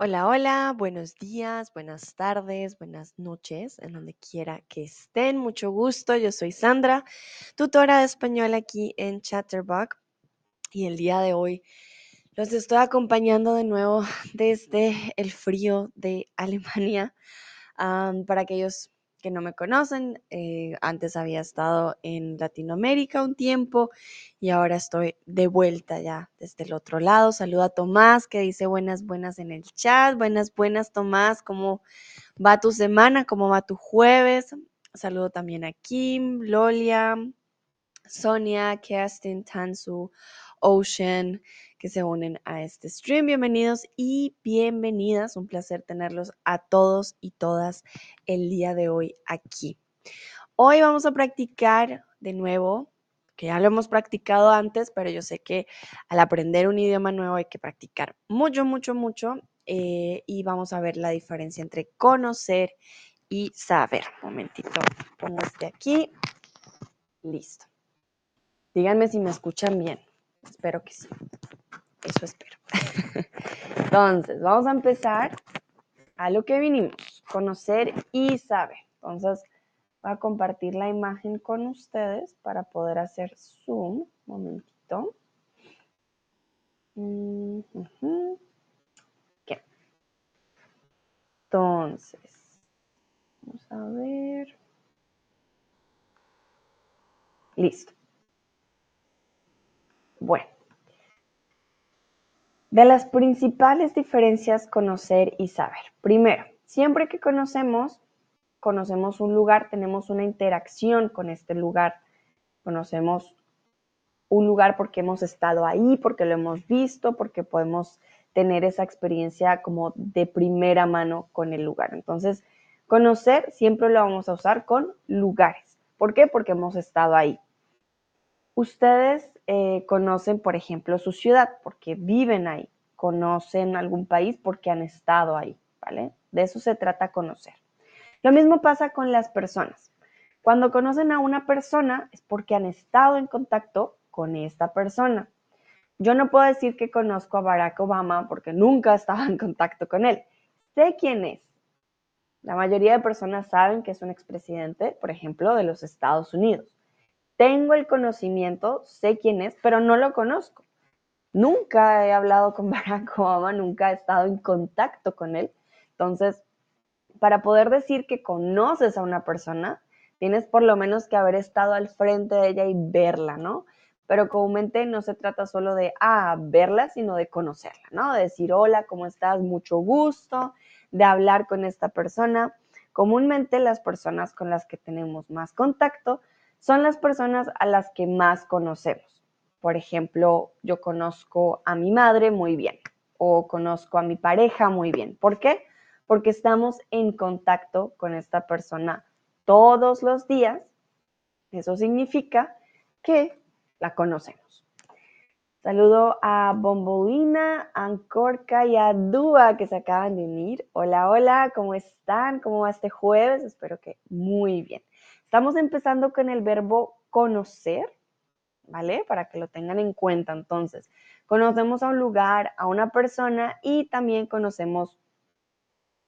Hola, hola, buenos días, buenas tardes, buenas noches, en donde quiera que estén. Mucho gusto, yo soy Sandra, tutora de español aquí en Chatterbox y el día de hoy los estoy acompañando de nuevo desde el frío de Alemania. para aquellos que no me conocen, eh, antes había estado en Latinoamérica un tiempo y ahora estoy de vuelta ya desde el otro lado. Saluda a Tomás que dice buenas, buenas en el chat. Buenas, buenas Tomás, ¿cómo va tu semana? ¿Cómo va tu jueves? Saludo también a Kim, Lolia, Sonia, Kerstin, Tansu, Ocean, que se unen a este stream. Bienvenidos y bienvenidas. Un placer tenerlos a todos y todas el día de hoy aquí. Hoy vamos a practicar de nuevo, que ya lo hemos practicado antes, pero yo sé que al aprender un idioma nuevo hay que practicar mucho, mucho, mucho. Eh, y vamos a ver la diferencia entre conocer y saber. Un momentito, pongo este aquí. Listo. Díganme si me escuchan bien. Espero que sí. Eso espero. Entonces, vamos a empezar a lo que vinimos, conocer y saber. Entonces, voy a compartir la imagen con ustedes para poder hacer zoom. Un momentito. Entonces, vamos a ver. Listo. Bueno, de las principales diferencias conocer y saber. Primero, siempre que conocemos, conocemos un lugar, tenemos una interacción con este lugar, conocemos un lugar porque hemos estado ahí, porque lo hemos visto, porque podemos tener esa experiencia como de primera mano con el lugar. Entonces, conocer siempre lo vamos a usar con lugares. ¿Por qué? Porque hemos estado ahí. Ustedes eh, conocen, por ejemplo, su ciudad porque viven ahí, conocen algún país porque han estado ahí, ¿vale? De eso se trata conocer. Lo mismo pasa con las personas. Cuando conocen a una persona es porque han estado en contacto con esta persona. Yo no puedo decir que conozco a Barack Obama porque nunca he estado en contacto con él. Sé quién es. La mayoría de personas saben que es un expresidente, por ejemplo, de los Estados Unidos tengo el conocimiento, sé quién es, pero no lo conozco. Nunca he hablado con Barack Obama, nunca he estado en contacto con él. Entonces, para poder decir que conoces a una persona, tienes por lo menos que haber estado al frente de ella y verla, ¿no? Pero comúnmente no se trata solo de, ah, verla, sino de conocerla, ¿no? De decir, hola, ¿cómo estás? Mucho gusto, de hablar con esta persona. Comúnmente las personas con las que tenemos más contacto son las personas a las que más conocemos. Por ejemplo, yo conozco a mi madre muy bien o conozco a mi pareja muy bien. ¿Por qué? Porque estamos en contacto con esta persona todos los días. Eso significa que la conocemos. Saludo a Bombolina, a Ancorca y a Dúa que se acaban de unir. Hola, hola, ¿cómo están? ¿Cómo va este jueves? Espero que muy bien. Estamos empezando con el verbo conocer, ¿vale? Para que lo tengan en cuenta. Entonces, conocemos a un lugar, a una persona y también conocemos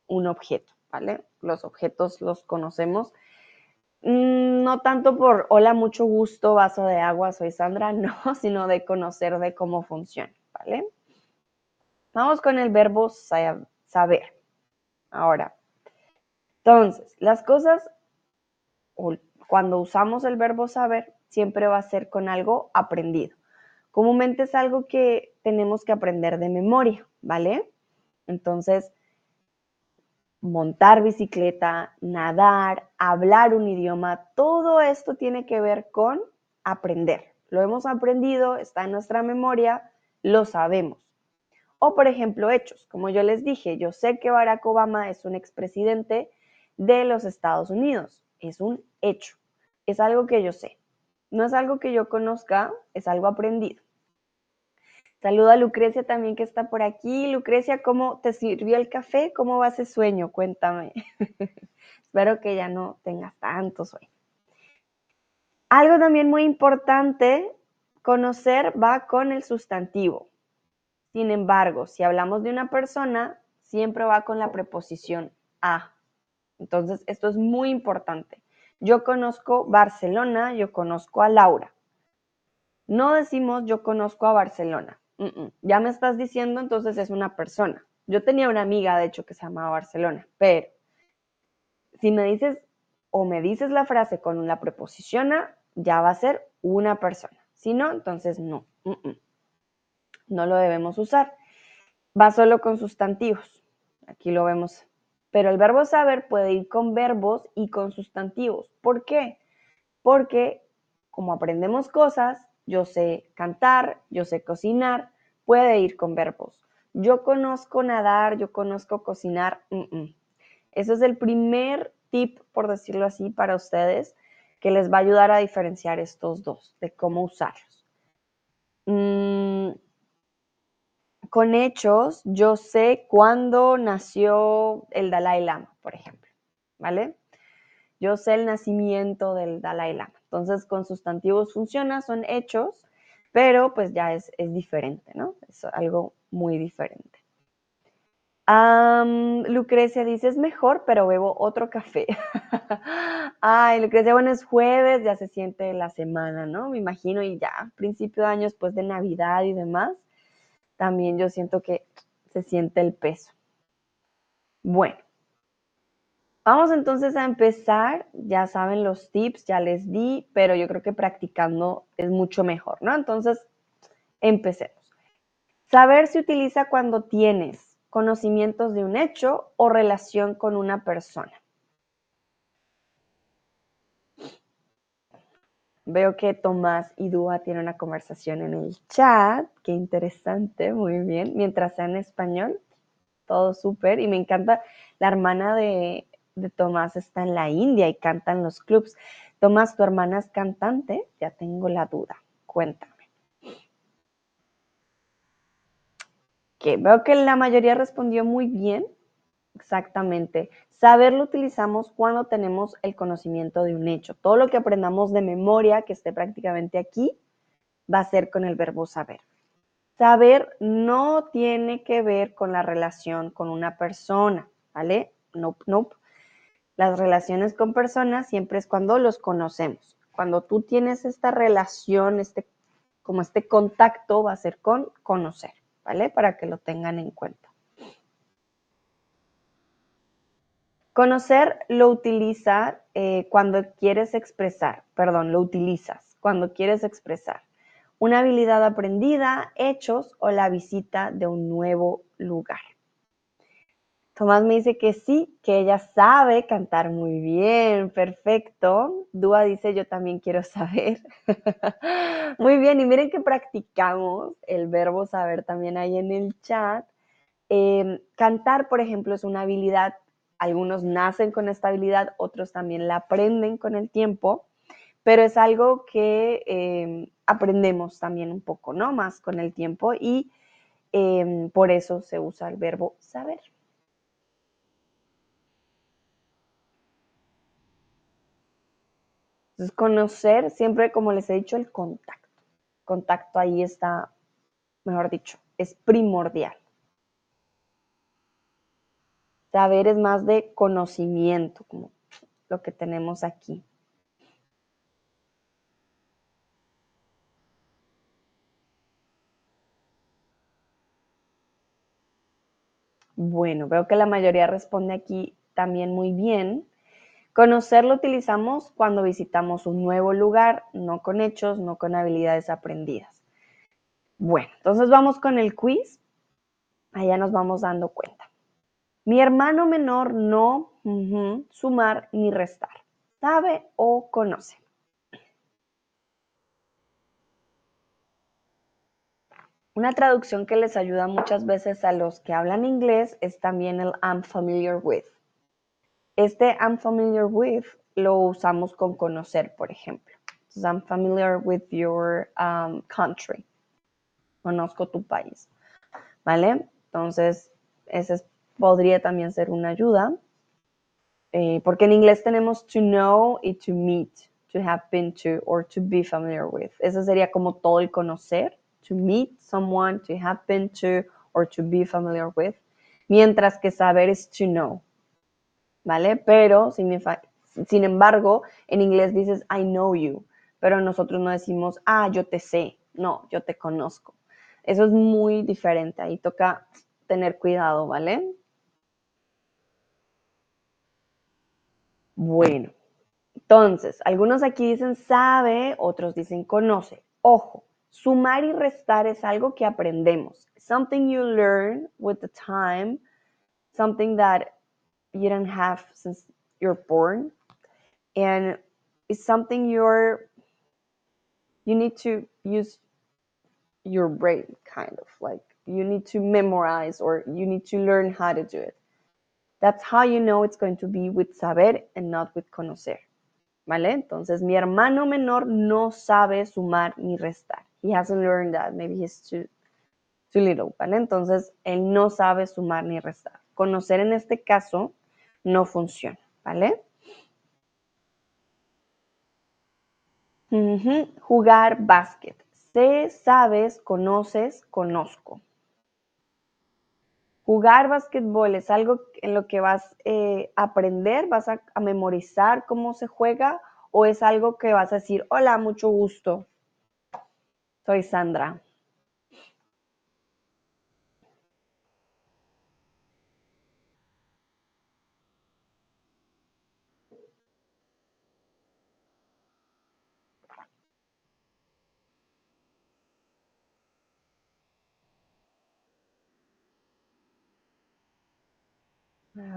un objeto, ¿vale? Los objetos los conocemos. Mm, no tanto por hola, mucho gusto, vaso de agua, soy Sandra, no, sino de conocer de cómo funciona, ¿vale? Vamos con el verbo saber. Ahora, entonces, las cosas cuando usamos el verbo saber, siempre va a ser con algo aprendido. Comúnmente es algo que tenemos que aprender de memoria, ¿vale? Entonces, montar bicicleta, nadar, hablar un idioma, todo esto tiene que ver con aprender. Lo hemos aprendido, está en nuestra memoria, lo sabemos. O, por ejemplo, hechos. Como yo les dije, yo sé que Barack Obama es un expresidente de los Estados Unidos es un hecho, es algo que yo sé. No es algo que yo conozca, es algo aprendido. Saluda a Lucrecia también que está por aquí. Lucrecia, ¿cómo te sirvió el café? ¿Cómo va ese sueño? Cuéntame. Espero que ya no tengas tanto sueño. Algo también muy importante, conocer va con el sustantivo. Sin embargo, si hablamos de una persona, siempre va con la preposición a. Entonces, esto es muy importante. Yo conozco Barcelona, yo conozco a Laura. No decimos yo conozco a Barcelona. Ya me estás diciendo, entonces es una persona. Yo tenía una amiga, de hecho, que se llamaba Barcelona, pero si me dices o me dices la frase con la preposición a, ya va a ser una persona. Si no, entonces no. No lo debemos usar. Va solo con sustantivos. Aquí lo vemos. Pero el verbo saber puede ir con verbos y con sustantivos. ¿Por qué? Porque como aprendemos cosas, yo sé cantar, yo sé cocinar, puede ir con verbos. Yo conozco nadar, yo conozco cocinar. Eso es el primer tip, por decirlo así, para ustedes, que les va a ayudar a diferenciar estos dos, de cómo usarlos. Mm, con hechos, yo sé cuándo nació el Dalai Lama, por ejemplo, ¿vale? Yo sé el nacimiento del Dalai Lama. Entonces, con sustantivos funciona, son hechos, pero pues ya es, es diferente, ¿no? Es algo muy diferente. Lucrecia dice, es mejor, pero bebo otro café. Ay, Lucrecia, bueno, es jueves, ya se siente la semana, ¿no? Me imagino, y ya, principio de año, después de Navidad y demás, también yo siento que se siente el peso. Bueno, vamos entonces a empezar. Ya saben los tips, ya les di, pero yo creo que practicando es mucho mejor, ¿no? Entonces, empecemos. Saber se utiliza cuando tienes conocimientos de un hecho o relación con una persona. Veo que Tomás y Dúa tienen una conversación en el chat. Qué interesante, muy bien. Mientras sea en español, todo súper. Y me encanta, la hermana de, de Tomás está en la India y canta en los clubs. Tomás, ¿tu hermana es cantante? Ya tengo la duda. Cuéntame. que veo que la mayoría respondió muy bien. Exactamente. Saber lo utilizamos cuando tenemos el conocimiento de un hecho. Todo lo que aprendamos de memoria, que esté prácticamente aquí, va a ser con el verbo saber. Saber no tiene que ver con la relación con una persona, ¿vale? No, no. Las relaciones con personas siempre es cuando los conocemos. Cuando tú tienes esta relación, este, como este contacto, va a ser con conocer. ¿vale? Para que lo tengan en cuenta. Conocer lo utiliza eh, cuando quieres expresar, perdón, lo utilizas cuando quieres expresar una habilidad aprendida, hechos o la visita de un nuevo lugar. Tomás me dice que sí, que ella sabe cantar muy bien, perfecto. Dúa dice, yo también quiero saber. muy bien, y miren que practicamos el verbo saber también ahí en el chat. Em, cantar, por ejemplo, es una habilidad. Algunos nacen con esta habilidad, otros también la aprenden con el tiempo, pero es algo que em, aprendemos también un poco, ¿no? Más con el tiempo y em, por eso se usa el verbo saber. Entonces, conocer siempre, como les he dicho, el contacto. contacto ahí está, mejor dicho, es primordial. Saber es más de conocimiento, como lo que tenemos aquí. Bueno, veo que la mayoría responde aquí también muy bien. Conocer lo utilizamos cuando visitamos un nuevo lugar, no con hechos, no con habilidades aprendidas. Bueno, entonces vamos con el quiz. Allá nos vamos dando cuenta. Mi hermano menor no sumar ni restar. ¿Sabe o conoce? Una traducción que les ayuda muchas veces a los que hablan inglés es también el I'm familiar with. Este I'm familiar with lo usamos con conocer, por ejemplo. I'm familiar with your um, country. Conozco tu país. ¿Vale? Entonces, ese podría también ser una ayuda. Eh, porque en inglés tenemos to know y to meet, to have been to or to be familiar with. Eso sería como todo el conocer, to meet someone, to have been to or to be familiar with. mientras que saber es to know, ¿vale? Pero, sin embargo, en inglés dices I know you, pero nosotros no decimos, ah, yo te sé, no, yo te conozco. Eso es muy diferente, ahí toca tener cuidado, ¿vale? Bueno, entonces, algunos aquí dicen sabe, otros dicen conoce. Ojo, sumar y restar es algo que aprendemos. Something you learn with the time, something that you don't have since you're born, and it's something you're you need to use your brain kind of like you need to memorize or you need to learn how to do it. That's how you know it's going to be with saber and not with conocer. ¿Vale? Entonces, mi hermano menor no sabe sumar ni restar. He hasn't learned that. Maybe he's too, too little. ¿Vale? Entonces, él no sabe sumar ni restar. Conocer en este caso no funciona. ¿Vale? Jugar básquet. Sé, sabes, conoces, conozco. Jugar básquetbol es algo en lo que vas eh, a aprender, vas a, a, memorizar cómo se juega o es algo que vas a decir, hola, mucho gusto, soy Sandra.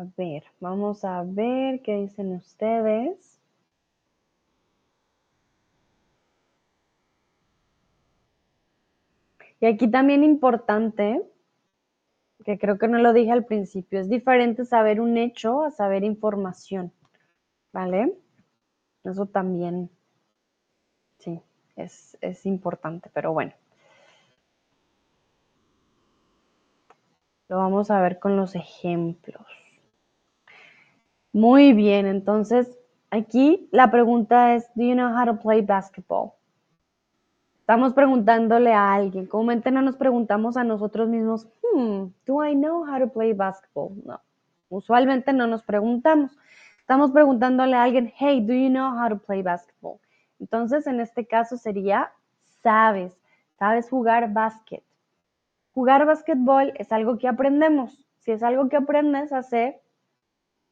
Ver, vamos a ver qué dicen ustedes. Y aquí también importante, que creo que no lo dije al principio, es diferente saber un hecho a saber información, ¿vale? Eso también, sí, es importante, pero bueno. Lo vamos a ver con los ejemplos. Muy bien, entonces aquí la pregunta es, ¿Do you know how to play basketball? Estamos preguntándole a alguien. Comúnmente no nos preguntamos a nosotros mismos, hmm, ¿do I know how to play basketball? No, usualmente no nos preguntamos. Estamos preguntándole a alguien, hey, ¿do you know how to play basketball? Entonces, en este caso sería, sabes, sabes jugar básquet. Jugar básquetbol es algo que aprendemos. Si es algo que aprendes a hacer,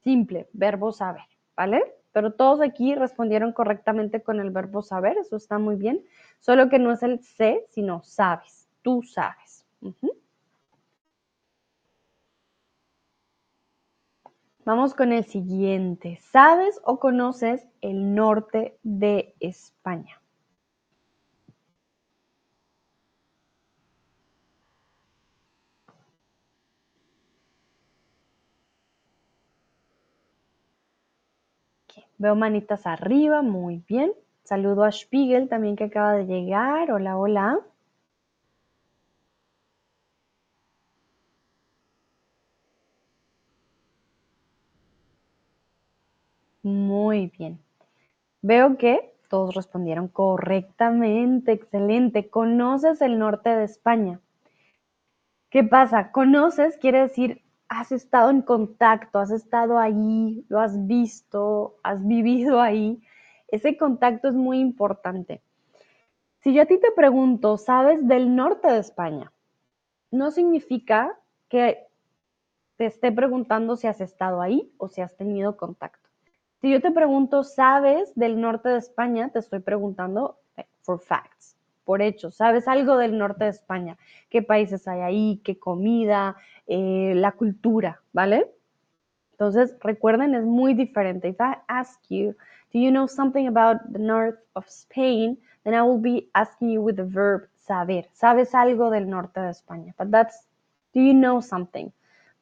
Simple, verbo saber, ¿vale? Pero todos aquí respondieron correctamente con el verbo saber, eso está muy bien. Solo que no es el sé, sino sabes, tú sabes. Vamos con el siguiente. ¿Sabes o conoces el norte de España? Veo manitas arriba, muy bien. Saludo a Spiegel también que acaba de llegar. Hola, hola. Muy bien. Veo que todos respondieron correctamente, excelente. ¿Conoces el norte de España? ¿Qué pasa? Conoces quiere decir has estado en contacto, has estado ahí, lo has visto, has vivido ahí, ese contacto es muy importante. Si yo a ti te pregunto, ¿sabes del norte de España? No significa que te esté preguntando si has estado ahí o si has tenido contacto. Si yo te pregunto, ¿sabes del norte de España? Te estoy preguntando eh, for facts por hecho. ¿Sabes algo del norte de España? ¿Qué países hay ahí? ¿Qué comida? Eh, la cultura, ¿vale? Entonces, recuerden, es muy diferente. If I ask you, do you know something about the north of Spain? Then I will be asking you with the verb saber. ¿Sabes algo del norte de España? But that's, do you know something?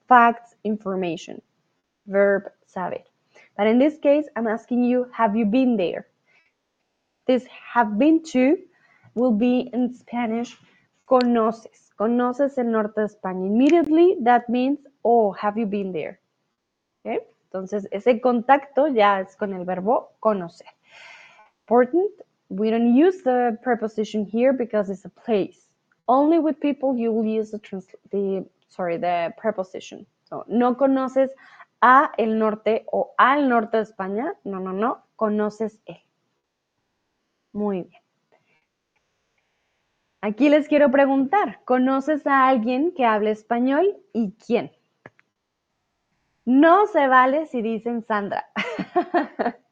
Facts, information. Verb saber. But in this case, I'm asking you, have you been there? This have been to will be in Spanish, conoces. Conoces el norte de España. Immediately, that means, oh, have you been there? Okay? Entonces, ese contacto ya es con el verbo conocer. Important, we don't use the preposition here because it's a place. Only with people you will use the, the sorry, the preposition. No, no conoces a el norte o al norte de España. No, no, no. Conoces él. Muy bien. Aquí les quiero preguntar, ¿conoces a alguien que hable español y quién? No se vale si dicen Sandra.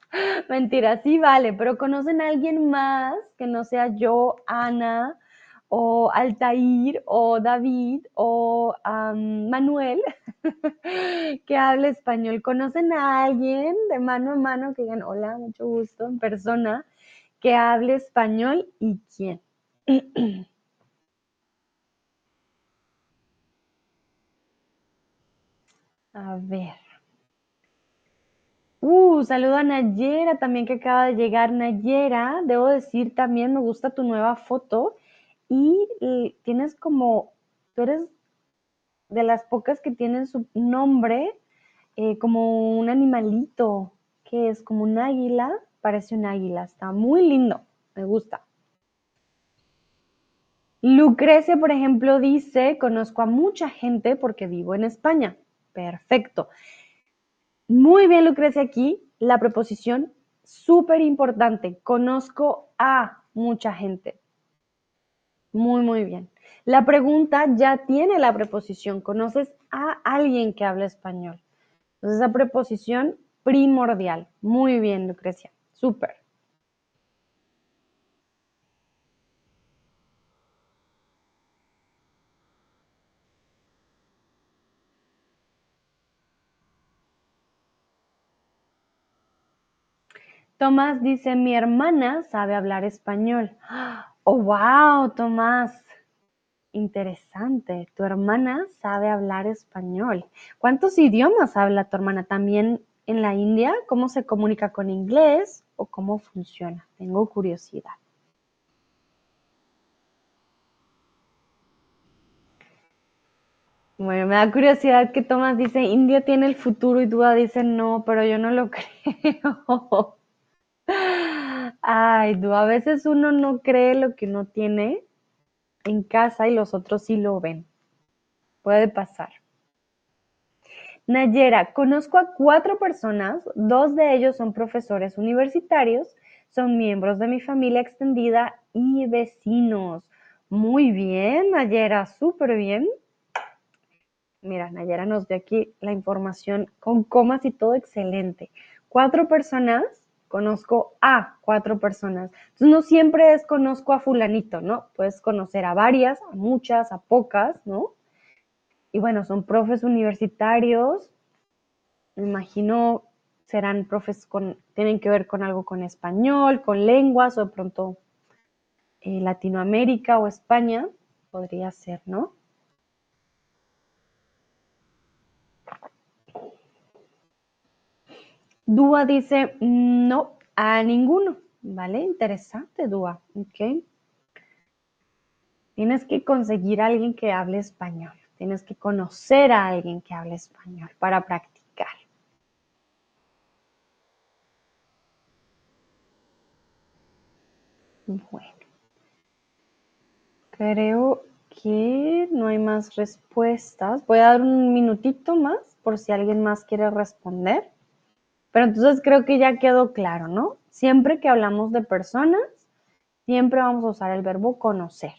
Mentira, sí vale, pero ¿conocen a alguien más que no sea yo, Ana, o Altair, o David, o Manuel, que hable español? ¿Conocen a alguien de mano a mano que digan, hola, mucho gusto, en persona, que hable español y quién? A ver. Uh, saludo a Nayera también que acaba de llegar. Nayera, debo decir también, me gusta tu nueva foto y, tienes como, tú eres de las pocas que tienen su nombre eh, como un animalito, que es como un águila, parece un águila, está muy lindo, me gusta. Lucrecia, por ejemplo, dice, conozco a mucha gente porque vivo en España. Perfecto. Muy bien, Lucrecia, aquí la preposición súper importante. Conozco a mucha gente. Muy, muy bien. La pregunta ya tiene la preposición. ¿Conoces a alguien que habla español? Entonces, esa preposición primordial. Muy bien, Lucrecia. Súper. Tomás dice, mi hermana sabe hablar español. Oh, wow, Tomás. Interesante. Tu hermana sabe hablar español. ¿Cuántos idiomas habla tu hermana? ¿También en la India? ¿Cómo se comunica con inglés o cómo funciona? Tengo curiosidad. Bueno, me da curiosidad que Tomás dice, India tiene el futuro y Duda dice, no, pero yo no lo creo. Ay, a veces uno no cree lo que uno tiene en casa y los otros sí lo ven. Puede pasar. Nayera, conozco a cuatro personas, dos de ellos son profesores universitarios, son miembros de mi familia extendida y vecinos. Muy bien, Nayera, súper bien. Mira, Nayera nos dio aquí la información con comas y todo excelente. Cuatro personas conozco a cuatro personas. Entonces no siempre es conozco a fulanito, ¿no? Puedes conocer a varias, a muchas, a pocas, ¿no? Y bueno, son profes universitarios, me imagino serán profes con, tienen que ver con algo con español, con lenguas o de pronto eh, Latinoamérica o España, podría ser, ¿no? Dúa dice, no, a ninguno. ¿Vale? Interesante, Dúa. Ok. Tienes que conseguir a alguien que hable español. Tienes que conocer a alguien que hable español para practicar. Bueno. Creo que no hay más respuestas. Voy a dar un minutito más por si alguien más quiere responder. Pero entonces creo que ya quedó claro, ¿no? Siempre que hablamos de personas, siempre vamos a usar el verbo conocer,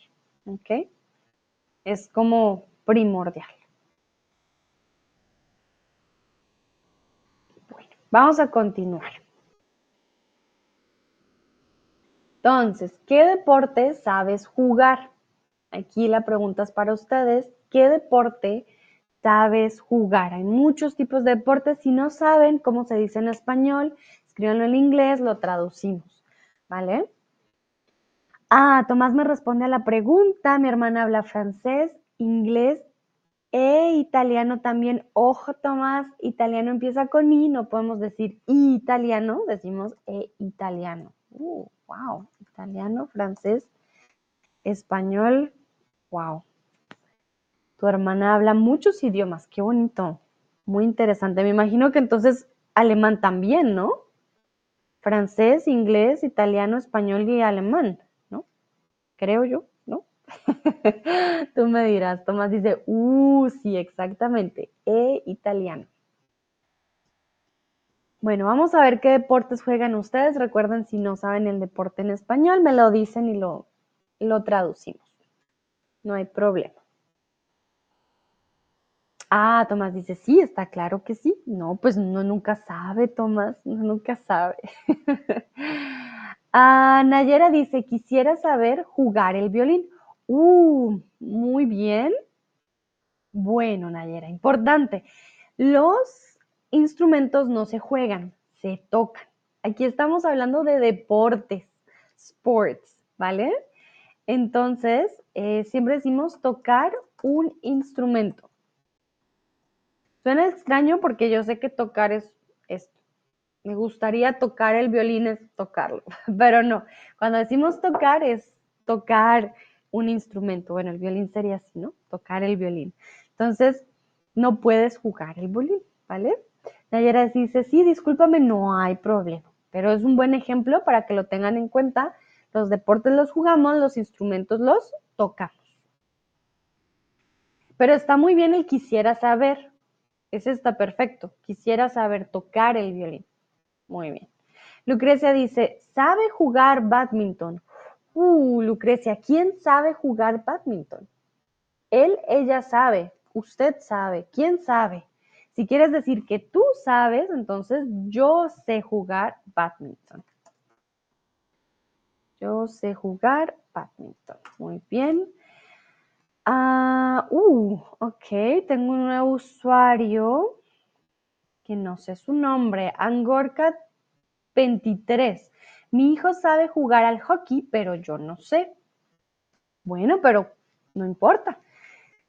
¿ok? Es como primordial. Bueno, vamos a continuar. Entonces, ¿qué deporte sabes jugar? Aquí la pregunta es para ustedes. ¿Qué deporte sabes jugar. Hay muchos tipos de deportes. Si no saben cómo se dice en español, escríbanlo en inglés, lo traducimos. ¿Vale? Ah, Tomás me responde a la pregunta. Mi hermana habla francés, inglés e italiano también. Ojo, Tomás, italiano empieza con I, no podemos decir italiano, decimos e italiano. Uh, wow, italiano, francés, español, wow. Tu hermana habla muchos idiomas, qué bonito, muy interesante. Me imagino que entonces alemán también, ¿no? Francés, inglés, italiano, español y alemán, ¿no? Creo yo, ¿no? Tú me dirás, Tomás dice, uh, sí, exactamente, e italiano. Bueno, vamos a ver qué deportes juegan ustedes. Recuerden, si no saben el deporte en español, me lo dicen y lo, lo traducimos. No hay problema. Ah, Tomás dice, sí, está claro que sí. No, pues no nunca sabe, Tomás, nunca sabe. ah, Nayera dice, quisiera saber jugar el violín. Uh, muy bien. Bueno, Nayera, importante. Los instrumentos no se juegan, se tocan. Aquí estamos hablando de deportes, sports, ¿vale? Entonces, eh, siempre decimos tocar un instrumento. Suena extraño porque yo sé que tocar es esto. Me gustaría tocar el violín, es tocarlo, pero no. Cuando decimos tocar es tocar un instrumento. Bueno, el violín sería así, ¿no? Tocar el violín. Entonces, no puedes jugar el violín, ¿vale? Nayera dice, sí, discúlpame, no hay problema. Pero es un buen ejemplo para que lo tengan en cuenta. Los deportes los jugamos, los instrumentos los tocamos. Pero está muy bien el quisiera saber. Ese está perfecto. Quisiera saber tocar el violín. Muy bien. Lucrecia dice, ¿sabe jugar badminton? Uh, Lucrecia, ¿quién sabe jugar badminton? Él, ella sabe, usted sabe, ¿quién sabe? Si quieres decir que tú sabes, entonces yo sé jugar badminton. Yo sé jugar badminton. Muy bien. Ah, uh, ok, tengo un nuevo usuario que no sé su nombre, Angorca 23. Mi hijo sabe jugar al hockey, pero yo no sé. Bueno, pero no importa.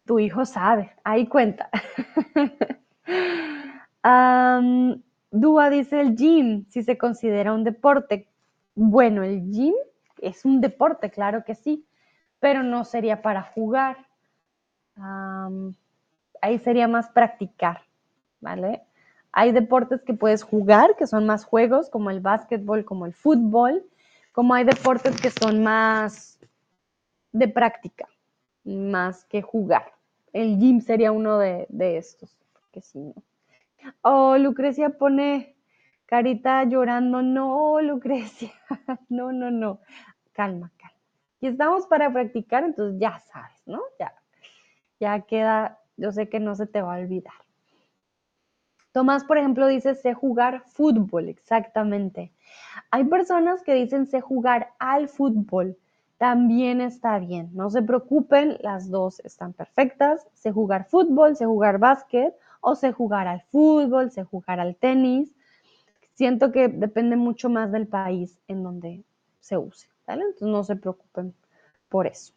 Tu hijo sabe, ahí cuenta. Dúa dice el gym, si se considera un deporte. Bueno, el gym es un deporte, claro que sí, pero no sería para jugar. Ahí sería más practicar, ¿vale? Hay deportes que puedes jugar, que son más juegos, como el básquetbol, como el fútbol, como hay deportes que son más de práctica, más que jugar. El gym sería uno de, estos, que sí, ¿no? Oh, Lucrecia pone carita llorando. No, Lucrecia, no, no, no. Calma, calma. Y estamos para practicar, entonces ya sabes, ¿no? Ya, ya queda, yo sé que no se te va a olvidar. Tomás, por ejemplo, dice sé jugar fútbol, exactamente. Hay personas que dicen sé jugar al fútbol. También está bien, no se preocupen, las dos están perfectas. Sé jugar fútbol, sé jugar básquet o sé jugar al fútbol, sé jugar al tenis. Siento que depende mucho más del país en donde se use, ¿vale? Entonces no se preocupen por eso.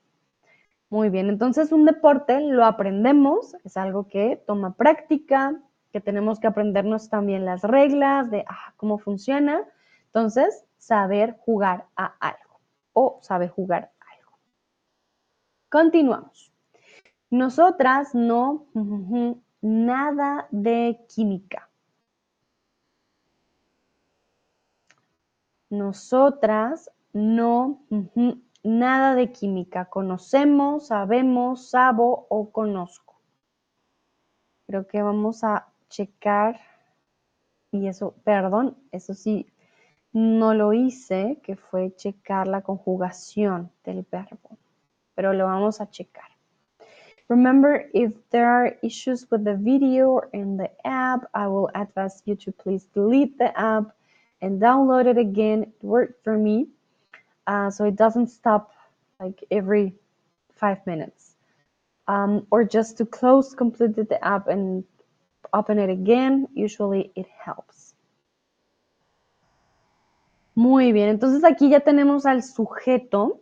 Muy bien, entonces un deporte lo aprendemos, es algo que toma práctica, que tenemos que aprendernos también las reglas de ah, cómo funciona. Entonces, saber jugar a algo o saber jugar algo. Continuamos. Nosotras no, nada de química. Nosotras no, nada de química. Conocemos, sabemos, sabo o conozco. Creo que vamos a checar, y eso, perdón, eso sí, no lo hice, que fue checar la conjugación del verbo, pero lo vamos a checar. Remember, if there are issues with the video or in the app, I will advise you to please delete the app and download it again. It worked for me, uh, so it doesn't stop like every five minutes. Um, or just to close completely the app and open it again. Usually it helps. Muy bien, entonces aquí ya tenemos al sujeto,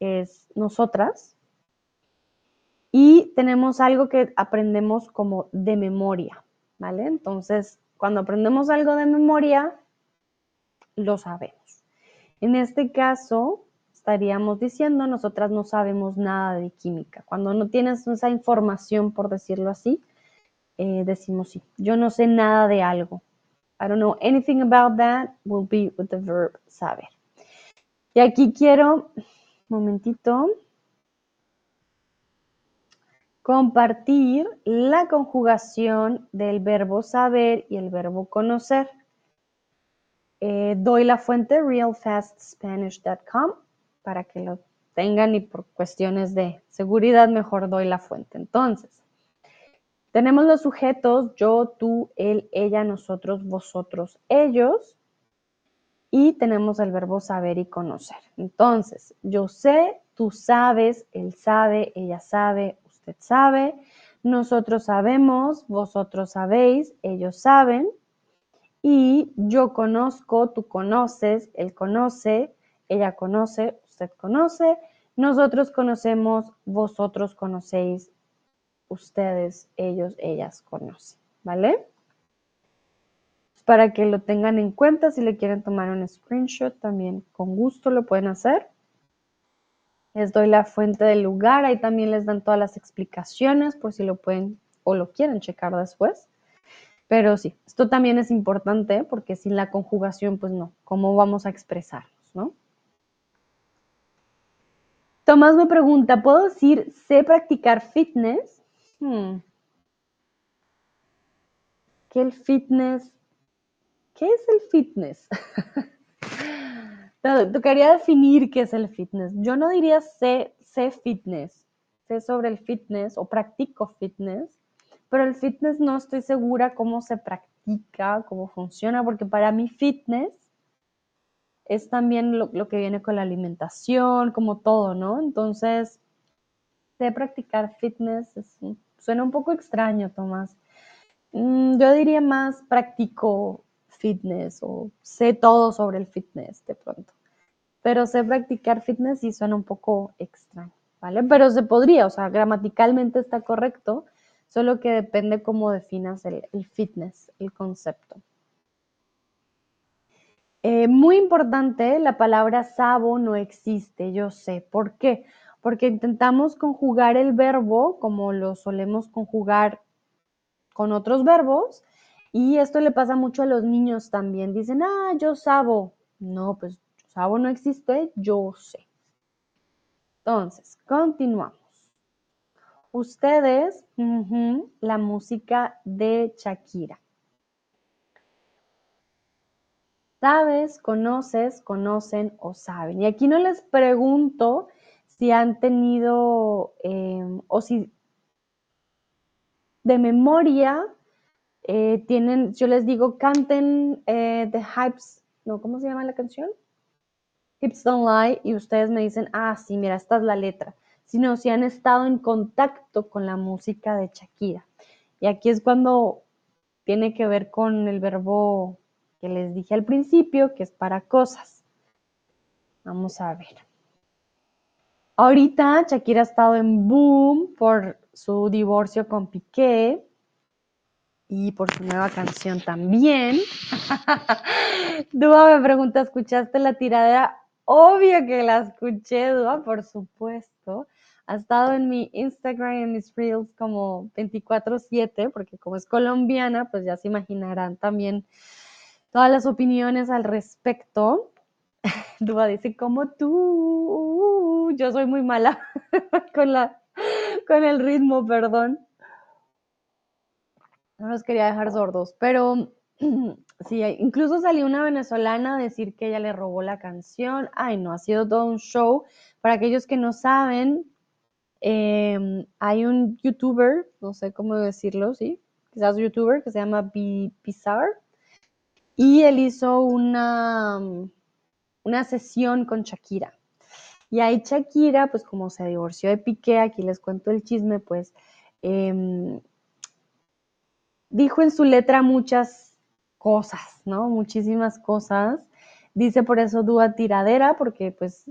es nosotras, y tenemos algo que aprendemos como de memoria, ¿vale? Entonces, cuando aprendemos algo de memoria, lo sabemos. En este caso, estaríamos diciendo, nosotras no sabemos nada de química. Cuando no tienes esa información, por decirlo así, eh, decimos sí. Yo no sé nada de algo. I don't know anything about that will be with the verb saber. Y aquí quiero, momentito, compartir la conjugación del verbo saber y el verbo conocer. Eh, doy la fuente realfastspanish.com para que lo tengan y por cuestiones de seguridad mejor doy la fuente. Entonces, tenemos los sujetos yo, tú, él, ella, nosotros, vosotros, ellos y tenemos el verbo saber y conocer. Entonces, yo sé, tú sabes, él sabe, ella sabe, usted sabe, nosotros sabemos, vosotros sabéis, ellos saben y yo conozco, tú conoces, él conoce, ella conoce, usted conoce, nosotros conocemos, vosotros conocéis, ustedes, ellos, ellas conocen, ¿vale? Para que lo tengan en cuenta, si le quieren tomar un screenshot, también con gusto lo pueden hacer. Les doy la fuente del lugar, ahí también les dan todas las explicaciones por si lo pueden o lo quieren checar después. Pero sí, esto también es importante porque sin la conjugación, pues no, ¿cómo vamos a expresarnos, no? Tomás me pregunta, ¿puedo decir sé practicar fitness? Hmm. ¿Qué el fitness? ¿Qué es el fitness? Tocaría definir qué es el fitness. Yo no diría sé, sé fitness, sé sobre el fitness o practico fitness, pero el fitness no estoy segura cómo se practica, cómo funciona, porque para mí fitness es también lo, que viene con la alimentación, como todo, ¿no? Entonces, sé practicar fitness, suena un poco extraño, Tomás. Mm, yo diría más practico fitness o sé todo sobre el fitness de pronto. Pero sé practicar fitness y suena un poco extraño, ¿vale? Pero se podría, o sea, gramaticalmente está correcto, solo que depende cómo definas el, fitness, el concepto. Eh, muy importante, la palabra sabo no existe, yo sé. ¿Por qué? Porque intentamos conjugar el verbo como lo solemos conjugar con otros verbos y esto le pasa mucho a los niños también. Dicen, ah, yo sabo. No, pues sabo no existe, yo sé. Entonces, continuamos ustedes la música de Shakira. ¿Sabes, conoces, conocen o saben? Y aquí no les pregunto si han tenido em, o si de memoria eh, tienen, yo les digo, canten eh, The Hypes, no, ¿cómo se llama la canción? Hips Don't Lie, y ustedes me dicen, ah, sí, mira, esta es la letra sino si han estado en contacto con la música de Shakira. Y aquí es cuando tiene que ver con el verbo que les dije al principio, que es para cosas. Vamos a ver. Ahorita Shakira ha estado en boom por su divorcio con Piqué y por su nueva canción también. Dúa me pregunta, ¿escuchaste la tiradera? Obvio que la escuché, Dúa, por supuesto ha estado en mi Instagram y en mis reels como 24/7, porque como es colombiana, pues ya se imaginarán también todas las opiniones al respecto. Dúa dice, como tú, yo soy muy mala con, la, con el ritmo, perdón. No los quería dejar sordos, pero sí, incluso salió una venezolana a decir que ella le robó la canción. Ay, no, ha sido todo un show. Para aquellos que no saben, Em, hay un youtuber, no sé cómo decirlo, sí, quizás youtuber que se llama Bizarre y él hizo una, una sesión con Shakira. Y ahí Shakira, pues como se divorció de Piqué, aquí les cuento el chisme, pues em, dijo en su letra muchas cosas, ¿no? Muchísimas cosas. Dice por eso Dúa Tiradera, porque pues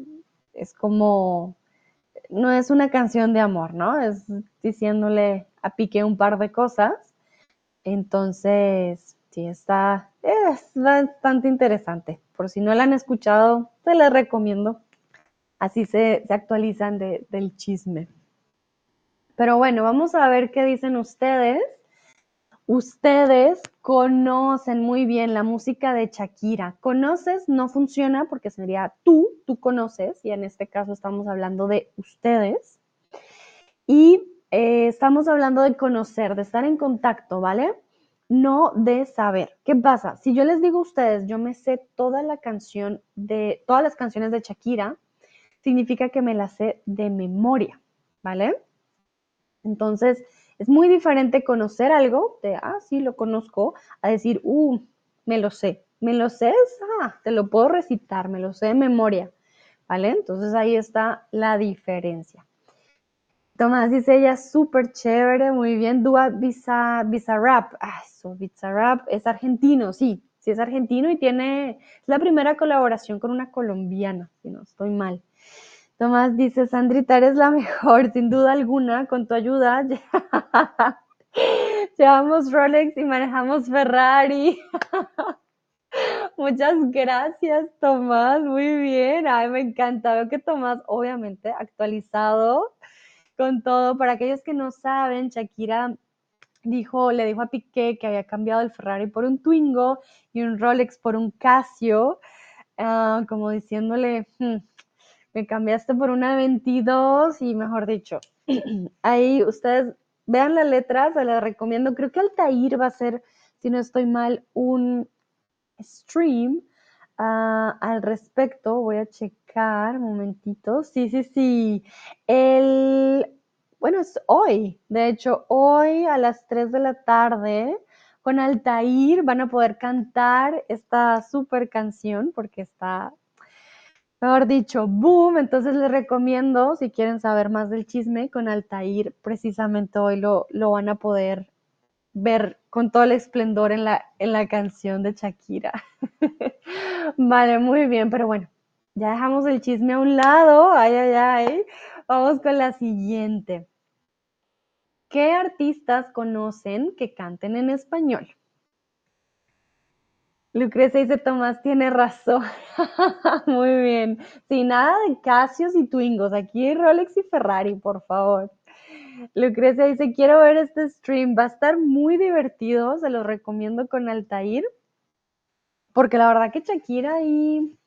es como no es una canción de amor, ¿no? Es diciéndole a Piqué un par de cosas. Entonces, sí, está, es bastante interesante. Por si no la han escuchado, te la recomiendo. Así se, actualizan del chisme. Pero bueno, vamos a ver qué dicen ustedes. Ustedes conocen muy bien la música de Shakira. Conoces no funciona porque sería tú, tú conoces, y en este caso estamos hablando de ustedes. Y eh, estamos hablando de conocer, de estar en contacto, ¿vale? No de saber. ¿Qué pasa? Si yo les digo a ustedes, yo me sé toda la canción de, todas las canciones de Shakira, significa que me las sé de memoria, ¿vale? Entonces, es muy diferente conocer algo, de, ah, sí, lo conozco, a decir, uh, me lo sé. Me lo sé, ah, te lo puedo recitar, me lo sé de memoria, ¿vale? Entonces ahí está la diferencia. Tomás dice ella, súper chévere, muy bien. Dua Bizarrap. Ah, eso, es argentino, sí, sí es argentino y tiene, es la primera colaboración con una colombiana, si no estoy mal. Tomás dice, Sandrita, eres la mejor, sin duda alguna, con tu ayuda. Llevamos Rolex y manejamos Ferrari. Muchas gracias, Tomás. Muy bien. Ay, me encanta. Veo que Tomás, obviamente, actualizado con todo. Para aquellos que no saben, Shakira dijo, le dijo a Piqué que había cambiado el Ferrari por un Twingo y un Rolex por un Casio, ah, como diciéndole, hmm, me cambiaste por una 22 y mejor dicho, ahí ustedes vean la letra, se la recomiendo. Creo que Altair va a ser, si no estoy mal, un stream ah, al respecto. Voy a checar momentito. Sí, sí, sí. El, bueno, es hoy. De hecho, hoy a las 3 de la tarde con Altair van a poder cantar esta super canción porque está, mejor dicho, boom. Entonces les recomiendo, si quieren saber más del chisme con Altair, precisamente hoy lo, lo van a poder ver con todo el esplendor en la, en la canción de Shakira. vale, muy bien, pero bueno, ya dejamos el chisme a un lado. Ay, ay, ay. Vamos con la siguiente. ¿Qué artistas conocen que canten en español? Lucrecia dice, Tomás tiene razón. Muy bien. Sin nada de Casios y Twingos. Aquí Rolex y Ferrari, por favor. Lucrecia dice, quiero ver este stream, va a estar muy divertido, se lo recomiendo con Altair, porque la verdad que Shakira y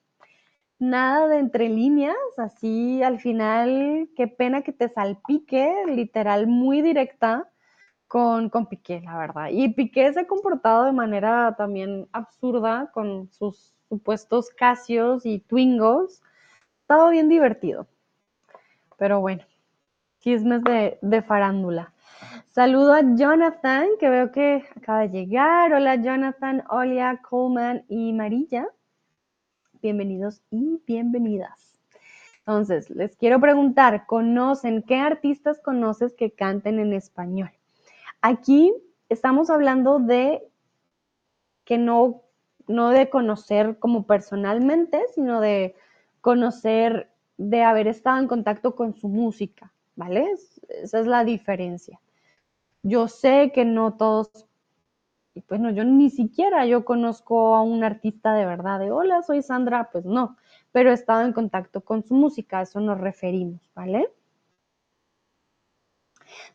nada de entre líneas, así al final, qué pena que te salpique, literal, muy directa con, con Piqué, la verdad. Y Piqué se ha comportado de manera también absurda con sus supuestos casios y twingos. Estado bien divertido. Pero bueno, chismes de, farándula. Saludo a Jonathan, que veo que acaba de llegar. Hola Jonathan, Olia, Coleman y Marilla. Bienvenidos y bienvenidas. Entonces, les quiero preguntar, ¿conocen qué artistas conoces que canten en español? Aquí estamos hablando de que no, no de conocer como personalmente, sino de conocer, de haber estado en contacto con su música. ¿vale? Esa es la diferencia. Yo sé que no todos, bueno, yo ni siquiera yo conozco a un artista de verdad de hola, soy Sandra, pues no, pero he estado en contacto con su música, a eso nos referimos, ¿vale?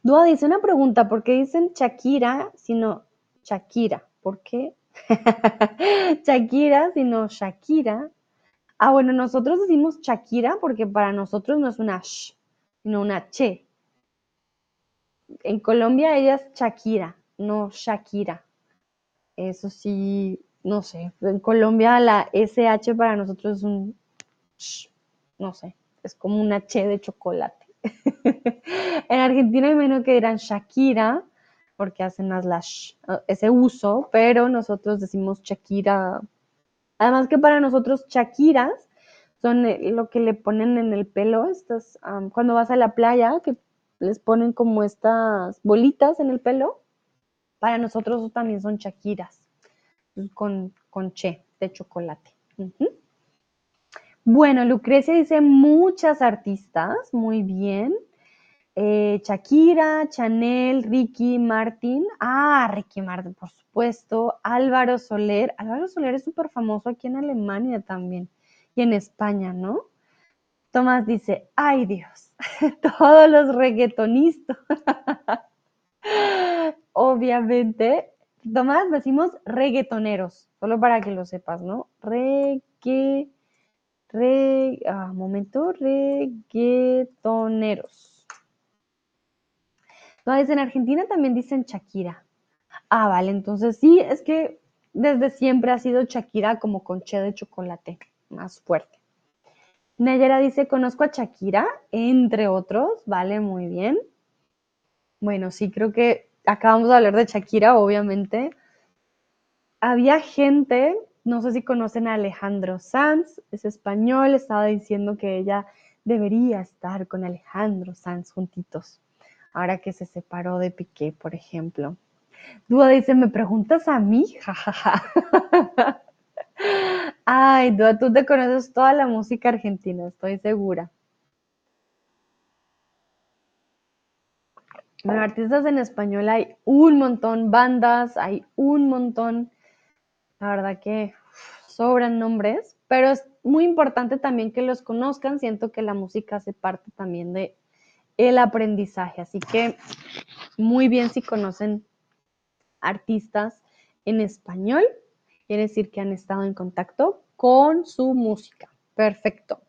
Dua dice una pregunta, ¿por qué dicen Shakira sino Shakira? ¿Por qué? Shakira sino Shakira. Ah, bueno, nosotros decimos Shakira porque para nosotros no es una sh, no una che. En Colombia ella es Shakira, no Shakira. Eso sí, no sé. En Colombia la SH para nosotros es un, no sé, es como una che de chocolate. en Argentina hay menos que dirán Shakira, porque hacen más la ese uso, pero nosotros decimos Shakira. Además que para nosotros Shakiras son eh, lo que le ponen en el pelo, estas, cuando vas a la playa, que les ponen como estas bolitas en el pelo, para nosotros también son chaquiras, con, con che de chocolate. Bueno, Lucrecia dice muchas artistas, muy bien. Eh, Shakira, Chanel, Ricky Martin. Ah, Ricky Martin, por supuesto. Álvaro Soler. Álvaro Soler es súper famoso aquí en Alemania también y en España, ¿no? Tomás dice, ay Dios, todos los reggaetonistas. Obviamente, Tomás, decimos reggaetoneros, solo para que lo sepas, ¿no? Reggae, re, ah, momento, reggaetoneros. Entonces, en Argentina también dicen Shakira. Ah, vale, entonces sí, es que desde siempre ha sido Shakira como con che de chocolate, más fuerte. Nayera dice, conozco a Shakira, entre otros, vale, muy bien. Bueno, sí, creo que acabamos de hablar de Shakira, obviamente. Había gente, no sé si conocen a Alejandro Sanz, es español, estaba diciendo que ella debería estar con Alejandro Sanz juntitos, ahora que se separó de Piqué, por ejemplo. Dúa dice, ¿me preguntas a mí? Ay, Dúa, tú te conoces toda la música argentina, estoy segura. Bueno, artistas en español hay un montón, bandas hay un montón. La verdad que sobran nombres, pero es muy importante también que los conozcan. Siento que la música hace parte también de el aprendizaje, así que muy bien si conocen artistas en español, quiere decir que han estado en contacto con su música. Perfecto.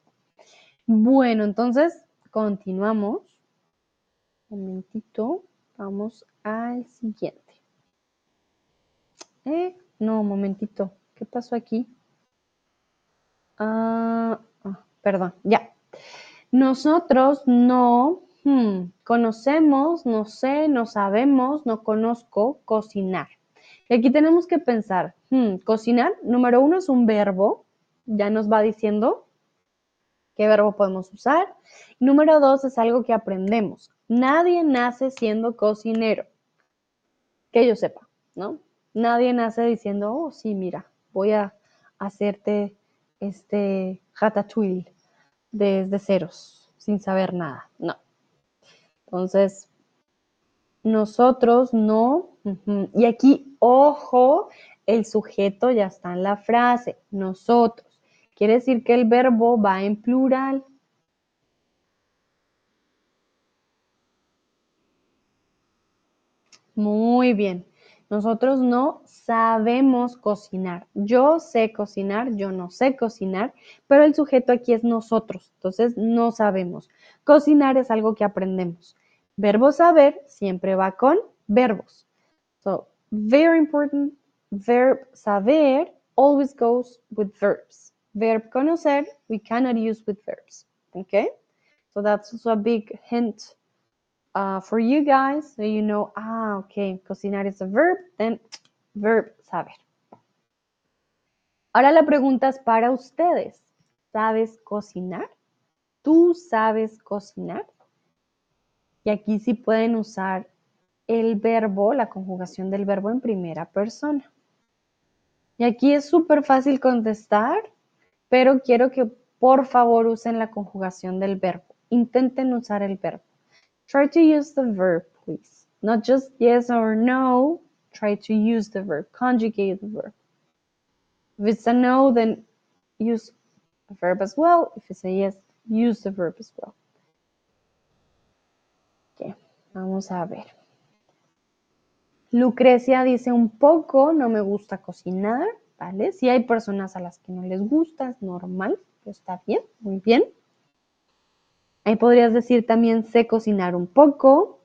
Bueno, entonces continuamos. Un momentito, vamos al siguiente. Eh, no, un momentito, ¿qué pasó aquí? Ah, ah, perdón, ya. Nosotros no hmm, conocemos, no sé, no sabemos, no conozco cocinar. Y aquí tenemos que pensar, hmm, cocinar, número uno es un verbo, ya nos va diciendo qué verbo podemos usar. Número dos es algo que aprendemos. Nadie nace siendo cocinero, que yo sepa, ¿no? Nadie nace diciendo, oh, sí, mira, voy a hacerte este ratatouille desde ceros, sin saber nada. No. Entonces, nosotros no. Y aquí, ojo, el sujeto ya está en la frase. Nosotros. Quiere decir que el verbo va en plural. Muy bien. Nosotros no sabemos cocinar. Yo sé cocinar, yo no sé cocinar, pero el sujeto aquí es nosotros, entonces no sabemos. Cocinar es algo que aprendemos. Verbo saber siempre va con verbos. So, very important, verb saber always goes with verbs. Verb conocer, we cannot use with verbs. Okay? So that's also a big hint uh, for you guys, so you know, ah, okay, cocinar is a verb, then verb saber. Ahora la pregunta es para ustedes. ¿Sabes cocinar? ¿Tú sabes cocinar? Y aquí sí pueden usar el verbo, la conjugación del verbo en primera persona. Y aquí es súper fácil contestar, pero quiero que por favor usen la conjugación del verbo. Intenten usar el verbo. Try to use the verb, please. Not just yes or no. Try to use the verb, conjugate the verb. If it's a no, then use a verb as well. If it's a yes, use the verb as well. Vamos a ver. Lucrecia dice un poco, no me gusta cocinar, ¿vale? Si hay personas a las que no les gusta, es normal, está bien, muy bien. Ahí podrías decir también sé cocinar un poco.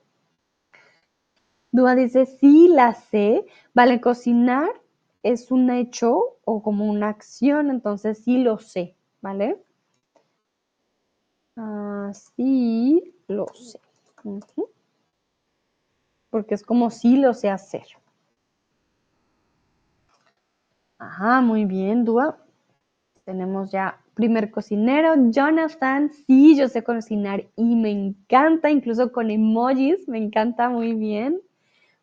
Dúa dice sí, la sé. Vale, cocinar es un hecho o como una acción, entonces sí lo sé, ¿vale? Ah, sí, lo sé. Porque es como sí lo sé hacer. Ajá, muy bien, Dúa. Tenemos ya primer cocinero, Jonathan. Sí, yo sé cocinar y me encanta, incluso con emojis, me encanta muy bien.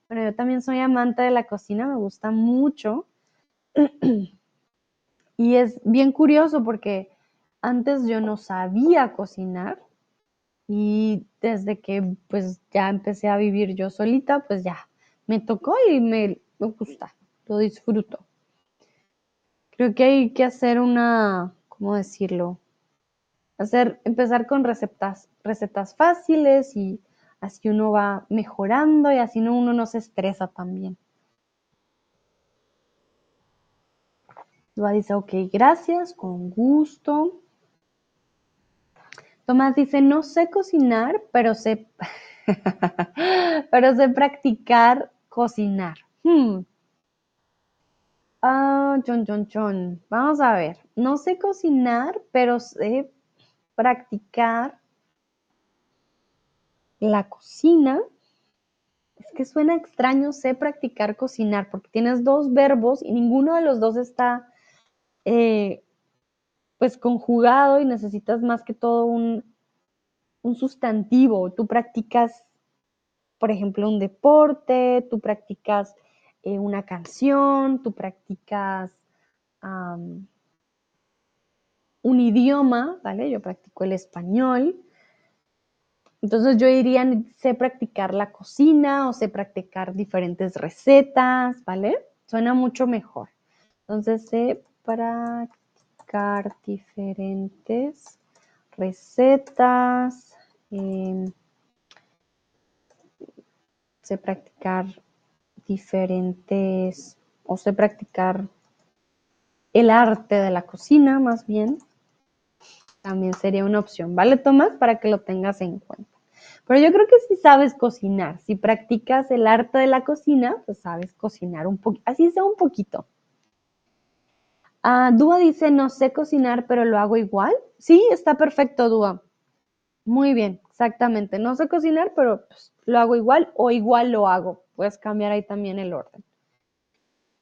Bueno, yo también soy amante de la cocina, me gusta mucho. y es bien curioso porque antes yo no sabía cocinar y desde que pues ya empecé a vivir yo solita, pues ya me tocó y me, me gusta, lo disfruto. Creo que hay que hacer una, ¿cómo decirlo? Hacer, empezar con recetas, recetas fáciles y así uno va mejorando y así uno no se estresa también. Dua dice, ok, gracias, con gusto. Tomás dice, no sé cocinar, pero sé, pero sé practicar cocinar. Hmm. Ah, chon, chon, chon. Vamos a ver. No sé cocinar, pero sé practicar la cocina. Es que suena extraño, sé practicar cocinar, porque tienes dos verbos y ninguno de los dos está eh, pues conjugado y necesitas más que todo un, un sustantivo. Tú practicas, por ejemplo, un deporte, tú practicas eh, una canción, tú practicas un idioma, ¿vale? Yo practico el español. Entonces yo diría, sé practicar la cocina o sé practicar diferentes recetas, ¿vale? Suena mucho mejor. Entonces sé practicar diferentes recetas, em, sé practicar diferentes, o sé practicar el arte de la cocina más bien. También sería una opción, ¿vale, Tomás? Para que lo tengas en cuenta. Pero yo creo que si sabes cocinar, si practicas el arte de la cocina, pues sabes cocinar un poquito, así sea un poquito. Ah, Dúa dice, no sé cocinar, pero lo hago igual. Sí, está perfecto, Dúa. Muy bien, exactamente. No sé cocinar, pero pues, lo hago igual o igual lo hago. Puedes cambiar ahí también el orden.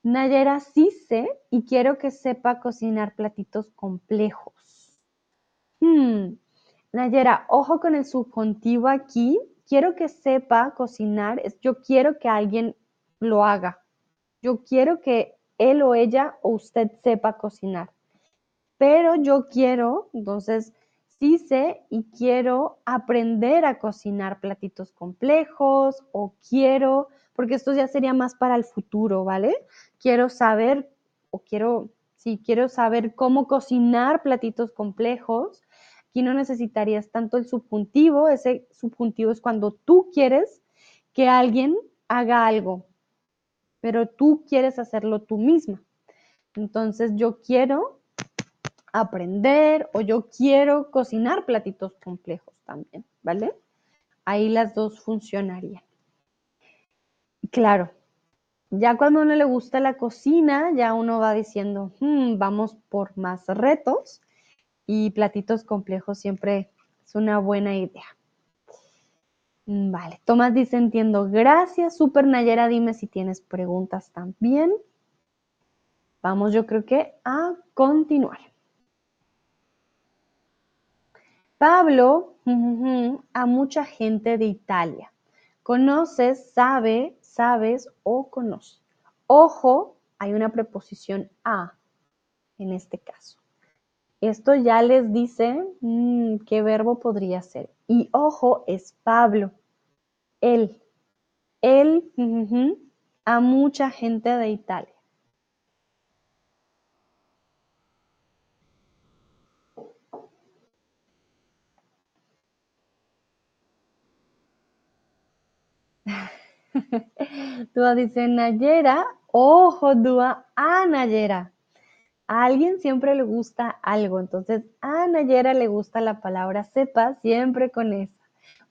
Nayera sí sé y quiero que sepa cocinar platitos complejos. Hmm. Nayera, ojo con el subjuntivo aquí. Quiero que sepa cocinar. Yo quiero que alguien lo haga. Yo quiero que él o ella o usted sepa cocinar. Pero yo quiero, entonces, sí sé y quiero aprender a cocinar platitos complejos o quiero, porque esto ya sería más para el futuro, ¿vale? Quiero saber o quiero, sí, quiero saber cómo cocinar platitos complejos. Aquí no necesitarías tanto el subjuntivo, ese subjuntivo es cuando tú quieres que alguien haga algo, pero tú quieres hacerlo tú misma. Entonces yo quiero aprender o yo quiero cocinar platitos complejos también, ¿vale? Ahí las dos funcionarían. Claro, ya cuando a uno le gusta la cocina, ya uno va diciendo, hmm, vamos por más retos y platitos complejos siempre es una buena idea. Mm, vale, Tomás dice, entiendo, gracias. Super Nayera, dime si tienes preguntas también. Vamos, yo creo que a continuar. Pablo, a mucha gente de Italia. Conoces, sabe, sabes o conoce. Ojo, hay una preposición a en este caso. Esto ya les dice mm, qué verbo podría ser. Y ojo, es Pablo. Él. Él a mucha gente de Italia. Dúa dice Nayera, ojo Dúa, a Nayera. A alguien siempre le gusta algo, entonces a Nayera le gusta la palabra sepa, siempre con esa.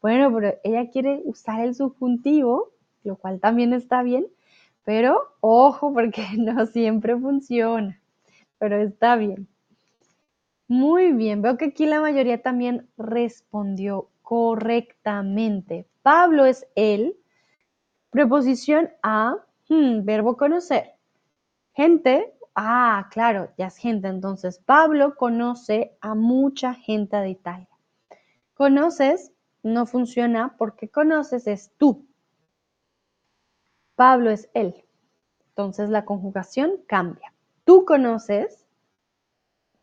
Bueno, pero ella quiere usar el subjuntivo, lo cual también está bien, pero ojo porque no siempre funciona, pero está bien. Muy bien, veo que aquí la mayoría también respondió correctamente. Pablo es él, Preposición a, hmm, verbo conocer. Gente, ah, claro, ya es gente. Entonces, Pablo conoce a mucha gente de Italia. Conoces no funciona porque conoces es tú. Pablo es él. Entonces la conjugación cambia. Tú conoces,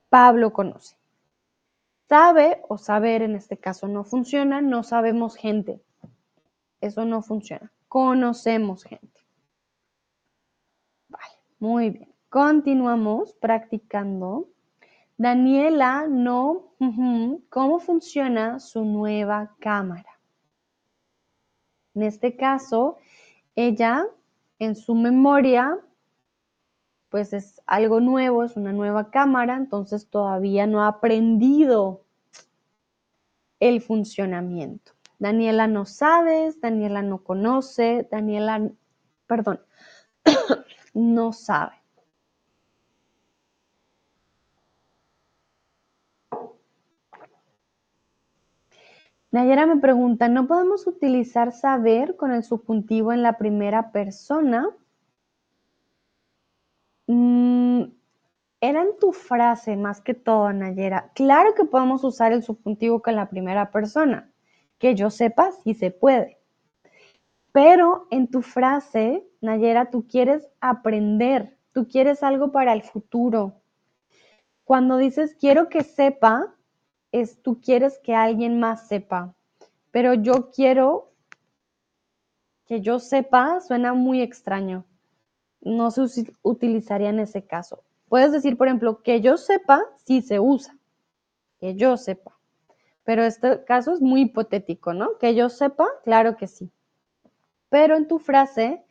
Pablo conoce. Sabe o saber en este caso no funciona, no sabemos gente. Eso no funciona conocemos gente. Vale, muy bien. Continuamos practicando. Daniela no, ¿cómo funciona su nueva cámara? En este caso, ella en su memoria, pues es algo nuevo, es una nueva cámara, entonces todavía no ha aprendido el funcionamiento. Daniela no sabes, Daniela no conoce, Daniela, perdón, no sabe. Nayera me pregunta, ¿no podemos utilizar saber con el subjuntivo en la primera persona? Mm, era en tu frase más que todo, Nayera. Claro que podemos usar el subjuntivo con la primera persona. Que yo sepa, si se puede. Pero en tu frase, Nayera, tú quieres aprender, tú quieres algo para el futuro. Cuando dices quiero que sepa, es tú quieres que alguien más sepa. Pero yo quiero que yo sepa, suena muy extraño. No se utilizaría en ese caso. Puedes decir, por ejemplo, que yo sepa si se usa. Que yo sepa. Pero este caso es muy hipotético, ¿no? Que yo sepa, claro que sí. Pero en tu frase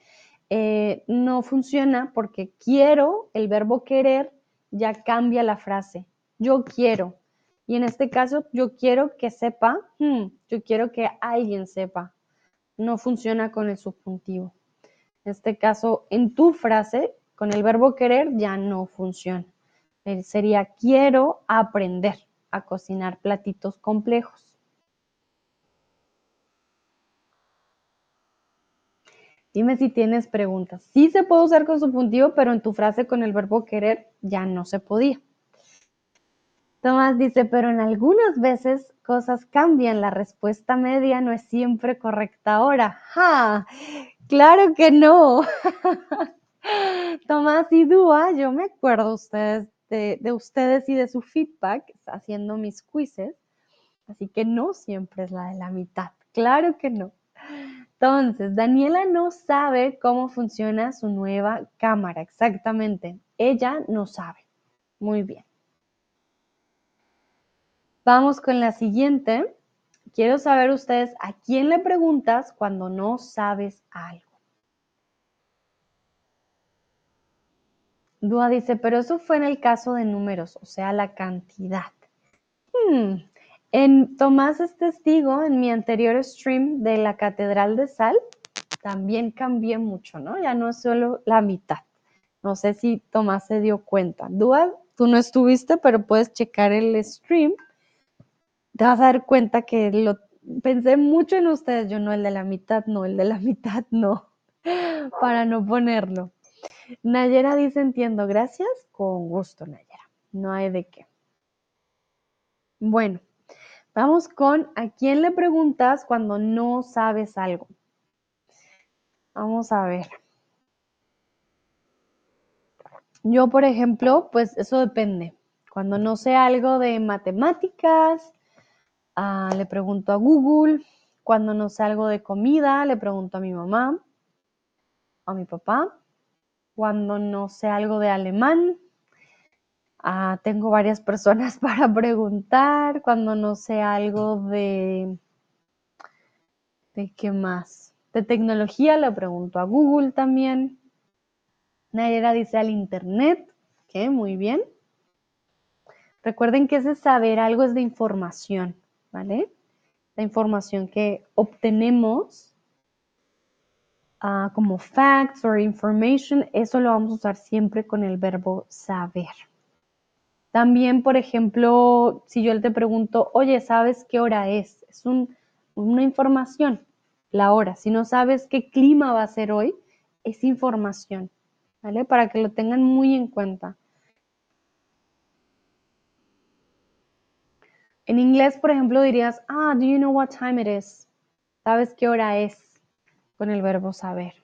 eh, no funciona porque quiero, el verbo querer ya cambia la frase. Yo quiero. Y en este caso, yo quiero que sepa, hmm, yo quiero que alguien sepa. No funciona con el subjuntivo. En este caso, en tu frase, con el verbo querer ya no funciona. Eh, sería quiero aprender a cocinar platitos complejos. Dime si tienes preguntas. Sí se puede usar con subjuntivo, pero en tu frase con el verbo querer ya no se podía. Tomás dice, pero en algunas veces cosas cambian. La respuesta media no es siempre correcta ahora. ¡Ja! Claro que no. Tomás y Dúa, yo me acuerdo ustedes de, de ustedes y de su feedback haciendo mis quizzes. Así que no siempre es la de la mitad. Claro que no. Entonces, Daniela no sabe cómo funciona su nueva cámara, exactamente. Ella no sabe. Muy bien. Vamos con la siguiente. Quiero saber ustedes a quién le preguntas cuando no sabes algo. Dúa dice, pero eso fue en el caso de números, o sea, la cantidad. Hmm, en Tomás es testigo, en mi anterior stream de la Catedral de Sal, también cambié mucho, ¿no? Ya no es solo la mitad. No sé si Tomás se dio cuenta. Dúa, tú no estuviste, pero puedes checar el stream. Te vas a dar cuenta que lo pensé mucho en ustedes. Yo no, el de la mitad, no, el de la mitad, no. Para no ponerlo. Nayera dice, entiendo, gracias. Con gusto, Nayera. No hay de qué. Bueno, Vamos con a quién le preguntas cuando no sabes algo. Vamos a ver. Yo, por ejemplo, pues eso depende. Cuando no sé algo de matemáticas, ah, le pregunto a Google. Cuando no sé algo de comida, le pregunto a mi mamá, a mi papá. Cuando no sé algo de alemán, Ah, tengo varias personas para preguntar cuando no sé algo de... ¿De qué más? De tecnología le pregunto a Google también. Nayera dice al Internet. que Muy bien. Recuerden que ese saber algo es de información, ¿vale? La información que obtenemos ah, como facts or information, eso lo vamos a usar siempre con el verbo saber. También, por ejemplo, si yo te pregunto, oye, ¿sabes qué hora es? Es una información, la hora. Si no sabes qué clima va a ser hoy, es información, ¿vale? Para que lo tengan muy en cuenta. En inglés, por ejemplo, dirías, ah, do you know what time it is? ¿Sabes qué hora es? Con el verbo saber.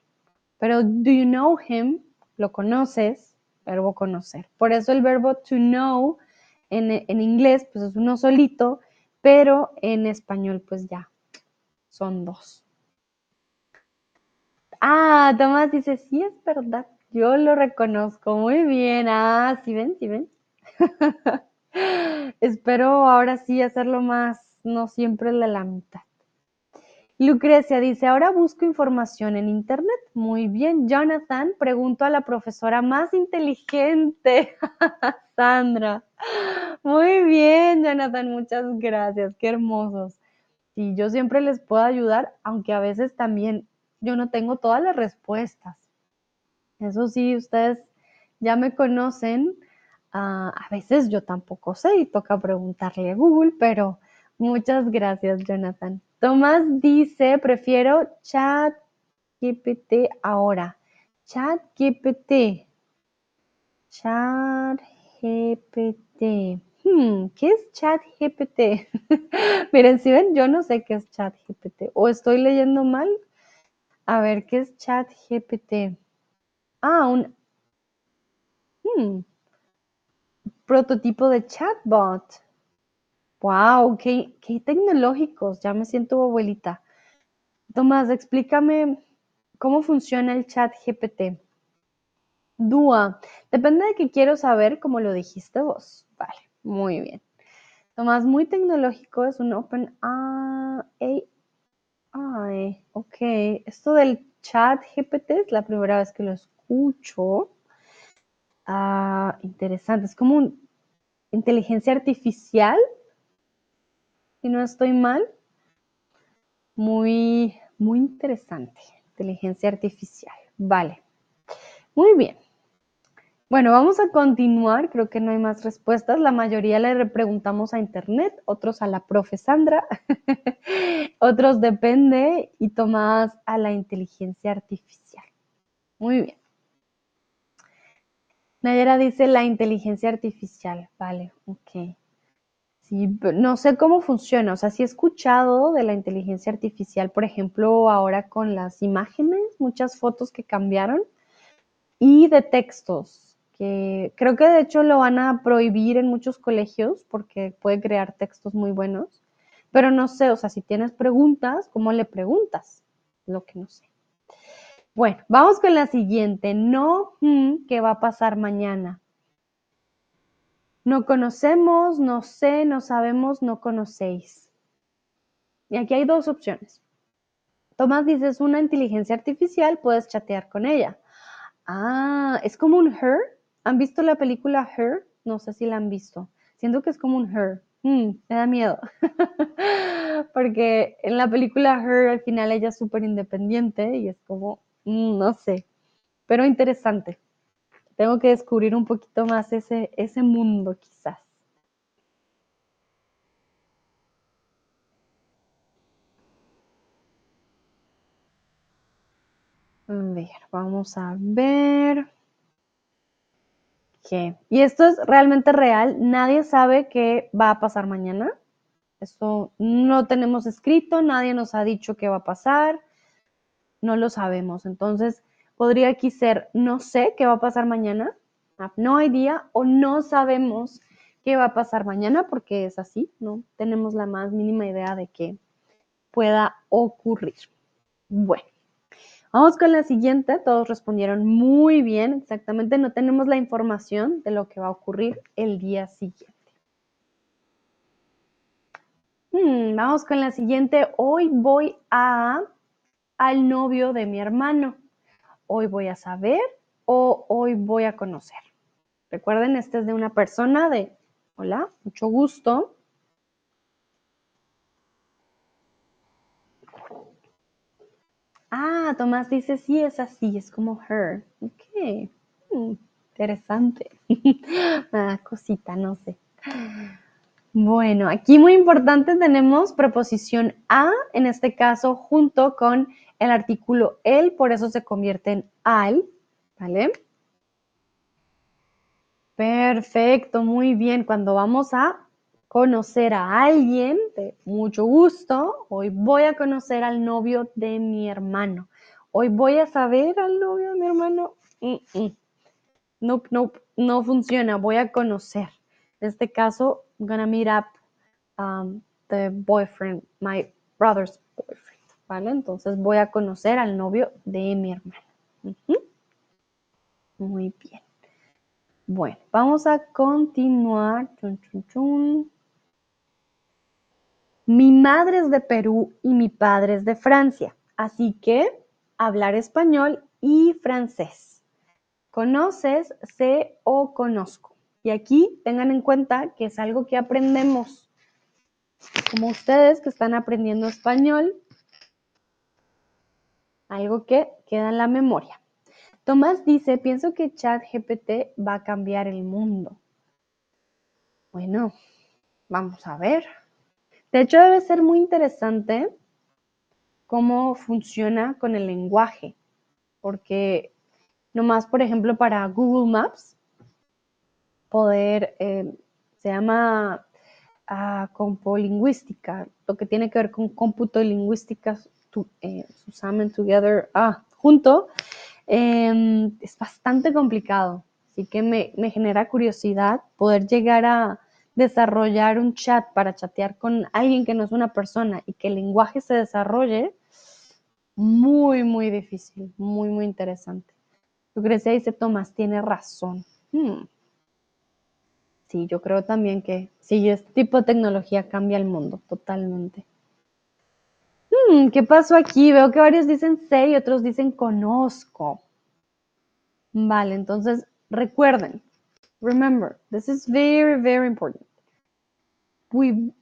Pero do you know him? ¿Lo conoces? verbo conocer. Por eso el verbo to know en, inglés pues es uno solito, pero en español pues ya son dos. Ah, Tomás dice, sí es verdad, yo lo reconozco muy bien. Ah, sí ven, sí ven. Espero ahora sí hacerlo más, no siempre la mitad. Lucrecia dice, ahora busco información en Internet. Muy bien. Jonathan, pregunto a la profesora más inteligente, Sandra. Muy bien, Jonathan, muchas gracias, qué hermosos. Y yo siempre les puedo ayudar, aunque a veces también yo no tengo todas las respuestas. Eso sí, ustedes ya me conocen. Ah, a veces yo tampoco sé y toca preguntarle a Google, pero muchas gracias, Jonathan. Tomás dice, prefiero chat GPT ahora. Chat GPT. Chat GPT. Hmm, ¿qué es chat GPT? Miren, si ven, yo no sé qué es chat GPT. O estoy leyendo mal. A ver, ¿qué es chat GPT? Ah, un hmm, prototipo de chatbot. Wow, qué, tecnológicos. Ya me siento abuelita. Tomás, explícame cómo funciona el chat GPT. Dúa, depende de qué quiero saber, como lo dijiste vos. Vale, muy bien. Tomás, muy tecnológico, es un Open AI. Ok, esto del chat GPT es la primera vez que lo escucho. Ah, interesante, es como una inteligencia artificial, si no estoy mal. Muy, muy interesante, inteligencia artificial. Vale, muy bien. Bueno, vamos a continuar, creo que no hay más respuestas. La mayoría le preguntamos a internet, otros a la profe Sandra, otros depende y Tomás a la inteligencia artificial. Muy bien. Nayera dice la inteligencia artificial, vale, ok. Sí, no sé cómo funciona, o sea, sí he escuchado de la inteligencia artificial, por ejemplo, ahora con las imágenes, muchas fotos que cambiaron, y de textos que creo que de hecho lo van a prohibir en muchos colegios porque puede crear textos muy buenos, pero no sé, o sea, si tienes preguntas, ¿cómo le preguntas? Lo que no sé. Bueno, vamos con la siguiente. No, hmm, ¿qué va a pasar mañana? No conocemos, no sé, no sabemos, no conocéis. Y aquí hay dos opciones. Tomás dice, es una inteligencia artificial, puedes chatear con ella. Ah, es como un her, ¿Han visto la película Her? No sé si la han visto. Siento que es como un Her. Mm, me da miedo. Porque en la película Her al final ella es súper independiente y es como, mm, no sé, pero interesante. Tengo que descubrir un poquito más ese, ese mundo quizás. A ver, vamos a ver. Y esto es realmente real, nadie sabe qué va a pasar mañana. Eso no tenemos escrito, nadie nos ha dicho qué va a pasar, no lo sabemos. Entonces, podría aquí ser no sé qué va a pasar mañana, no hay día o no sabemos qué va a pasar mañana porque es así, no tenemos la más mínima idea de qué pueda ocurrir. Bueno. Vamos con la siguiente, todos respondieron muy bien, exactamente, no tenemos la información de lo que va a ocurrir el día siguiente. Hmm, vamos con la siguiente, hoy voy a al novio de mi hermano. Hoy voy a saber o hoy voy a conocer. Recuerden, este es de una persona de, hola, mucho gusto. Ah, Tomás dice, sí, es así, es como her. Ok, mm, interesante. Una cosita, no sé. Bueno, aquí muy importante tenemos preposición a, en este caso, junto con el artículo el, por eso se convierte en al, ¿vale? Perfecto, muy bien. Cuando vamos a conocer a alguien mucho gusto. Hoy voy a conocer al novio de mi hermano. Hoy voy a saber al novio de mi hermano. No, no, no funciona. Voy a conocer. En este caso, I'm gonna meet up um, the boyfriend, my brother's boyfriend. ¿Vale? Entonces voy a conocer al novio de mi hermano. Muy bien. Bueno, vamos a continuar. Chun, chun, chun. Mi madre es de Perú y mi padre es de Francia, así que hablar español y francés. ¿Conoces, sé o conozco? Y aquí tengan en cuenta que es algo que aprendemos. Como ustedes que están aprendiendo español, algo que queda en la memoria. Tomás dice, pienso que ChatGPT va a cambiar el mundo. Bueno, vamos a ver. De hecho, debe ser muy interesante cómo funciona con el lenguaje, porque nomás, por ejemplo, para Google Maps, poder, eh, se llama uh, compolingüística, lo que tiene que ver con cómputo y lingüística, eh, together, ah, junto, em, es bastante complicado. Así que me, me genera curiosidad poder llegar a desarrollar un chat para chatear con alguien que no es una persona y que el lenguaje se desarrolle, muy, muy difícil, muy, muy interesante. Lucrecia dice, Tomás tiene razón. Hmm. Sí, yo creo también que sí, este tipo de tecnología cambia el mundo totalmente. Hmm, ¿Qué pasó aquí? Veo que varios dicen sé y otros dicen conozco. Vale, entonces recuerden, remember, this is very, very important. We,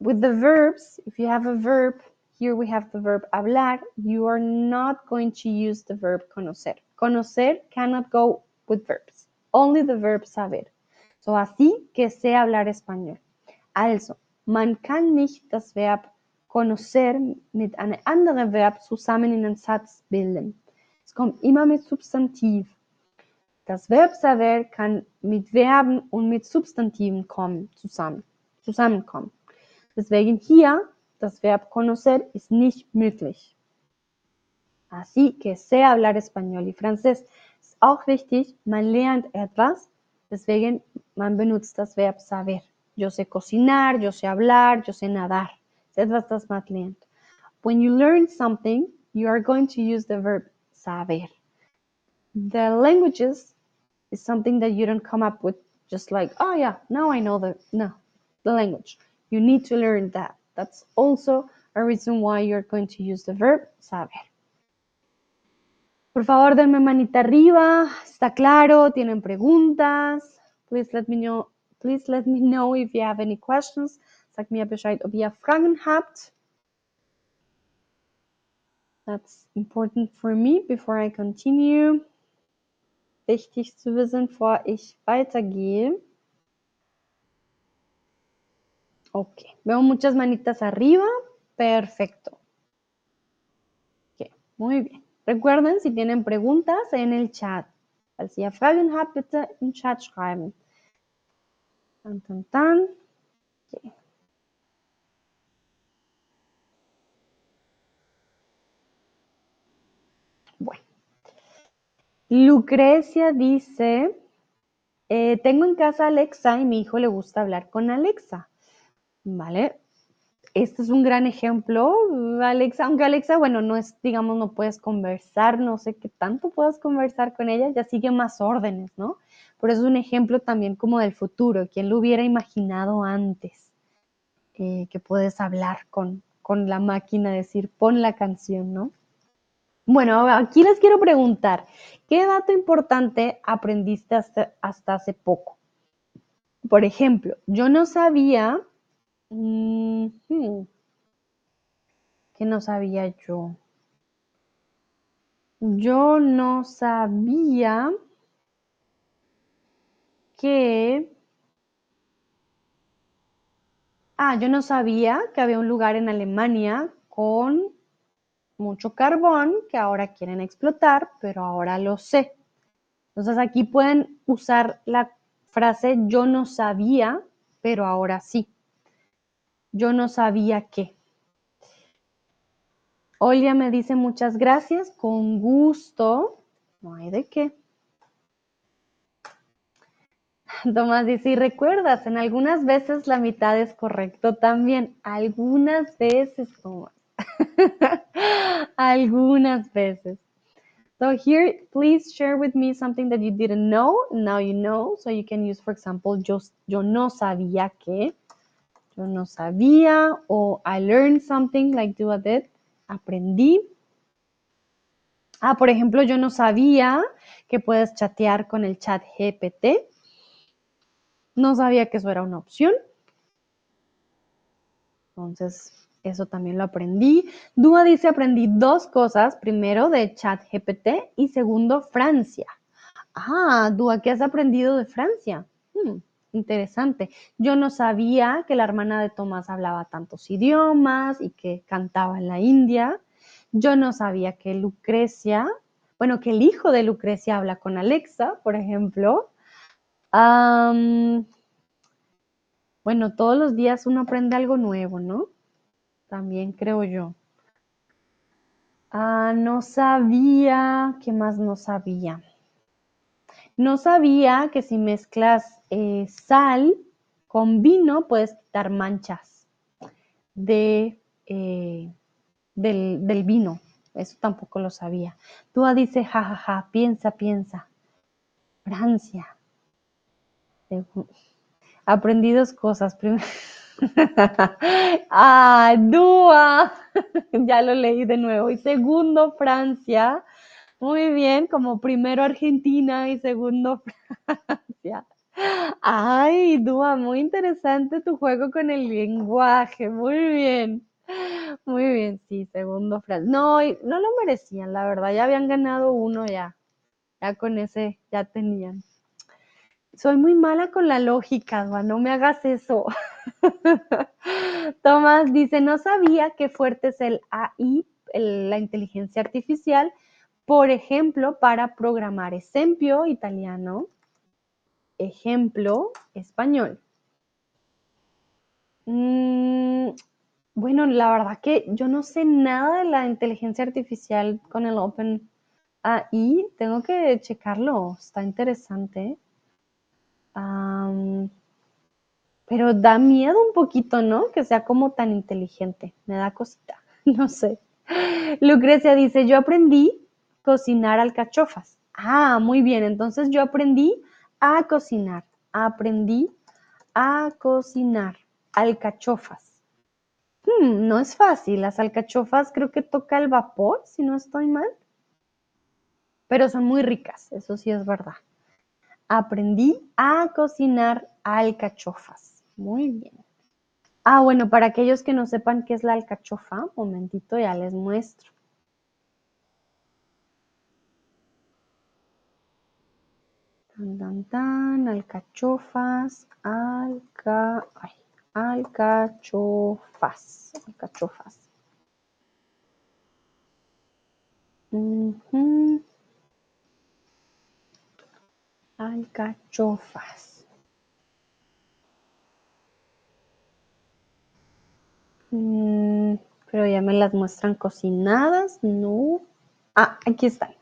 with the verbs, if you have a verb, here we have the verb hablar, you are not going to use the verb conocer. Conocer cannot go with verbs, only the verb saber. So así que sé hablar español. Also, man kann nicht das Verb conocer mit einem anderen Verb zusammen in einen Satz bilden. Es kommt immer mit Substantiv. Das Verb saber kann mit Verben und mit Substantiven kommen, zusammen, zusammenkommen. Deswegen hier das Verb conocer ist nicht möglich. Así que sé hablar español y francés. Ist auch wichtig, man lernt etwas, deswegen man benutzt das Verb saber. Yo sé cocinar, yo sé hablar, yo sé nadar. Etwas, das man lernt. When you learn something, you are going to use the verb saber. The languages is something that you don't come up with just like, oh yeah, now I know the, no, the language. You need to learn that. That's also a reason why you're going to use the verb saber. Por favor, denme manita arriba. ¿Está claro? ¿Tienen preguntas? Please let me know, please let me know if you have any questions. Sagt mir Bescheid, ob ihr Fragen habt. That's important for me before I continue. Wichtig zu wissen, bevor ich weitergehe. Ok, veo muchas manitas arriba. Perfecto. Ok, muy bien. Recuerden, si tienen preguntas en el chat. Falls ihr Fragen habt, bitte Chat schreiben. Tan, tan, tan. Bueno. Lucrecia dice, eh, tengo en casa Alexa y mi hijo le gusta hablar con Alexa. ¿Vale? Este es un gran ejemplo, Alexa, aunque Alexa, bueno, no es, digamos, no puedes conversar, no sé qué tanto puedas conversar con ella, ya sigue más órdenes, ¿no? Pero es un ejemplo también como del futuro, quien lo hubiera imaginado antes, eh, que puedes hablar con, con la máquina, decir, pon la canción, ¿no? Bueno, aquí les quiero preguntar, ¿qué dato importante aprendiste hasta, hasta hace poco? Por ejemplo, yo no sabía Mm, hmm. ¿Qué no sabía yo? Yo no sabía que... Ah, yo no sabía que había un lugar en Alemania con mucho carbón que ahora quieren explotar, pero ahora lo sé. Entonces aquí pueden usar la frase yo no sabía, pero ahora sí. Yo no sabía qué. Olia me dice muchas gracias, con gusto. No hay de qué. Tomás dice, y recuerdas, en algunas veces la mitad es correcto también. Algunas veces, Tomás. algunas veces. So here, please share with me something that you didn't know. Now you know. So you can use, for example, yo, yo no sabía que yo no sabía o I learned something like Dua did, aprendí. Ah, por ejemplo, yo no sabía que puedes chatear con el chat GPT. No sabía que eso era una opción. Entonces, eso también lo aprendí. Dúa dice, aprendí dos cosas. Primero, de ChatGPT y segundo, Francia. Ah, Dúa, ¿qué has aprendido de Francia? Hmm, interesante. Yo no sabía que la hermana de Tomás hablaba tantos idiomas y que cantaba en la India. Yo no sabía que Lucrecia, bueno, que el hijo de Lucrecia habla con Alexa, por ejemplo. bueno, todos los días uno aprende algo nuevo, ¿no? También creo yo. Ah, no sabía, ¿qué más no sabía? No sabía que si mezclas eh, sal con vino puedes quitar manchas de, eh, del, vino. Eso tampoco lo sabía. Tú dice, jajaja, ja, ja, piensa, piensa. Francia. Aprendí dos cosas. Primero. ah, Dúa. ya lo leí de nuevo. Y segundo, Francia. Muy bien, como primero Argentina y segundo Francia. Ay, Dúa, muy interesante tu juego con el lenguaje. Muy bien. Muy bien, sí, segundo Francia. No, no lo merecían, la verdad. Ya habían ganado uno ya. Ya con ese ya tenían. Soy muy mala con la lógica, no me hagas eso. Tomás dice, no sabía qué fuerte es el AI, la inteligencia artificial, por ejemplo, para programar ejemplo italiano, ejemplo español. Mm, bueno, la verdad que yo no sé nada de la inteligencia artificial con el Open AI. Tengo que checarlo, está interesante pero da miedo un poquito, ¿no? Que sea como tan inteligente. Me da cosita. No sé. Lucrecia dice, yo aprendí cocinar alcachofas. Ah, muy bien. Entonces yo aprendí a cocinar. Aprendí a cocinar alcachofas. Hmm, no es fácil. Las alcachofas creo que toca el vapor, si no estoy mal. Pero son muy ricas, eso sí es verdad aprendí a cocinar alcachofas. Muy bien. Ah, bueno, para aquellos que no sepan qué es la alcachofa, momentito, ya les muestro. Tan, tan, alcachofas, alca, ay, alcachofas, alcachofas. alcachofas. Mm, pero ya me las muestran cocinadas, no. Ah, aquí están.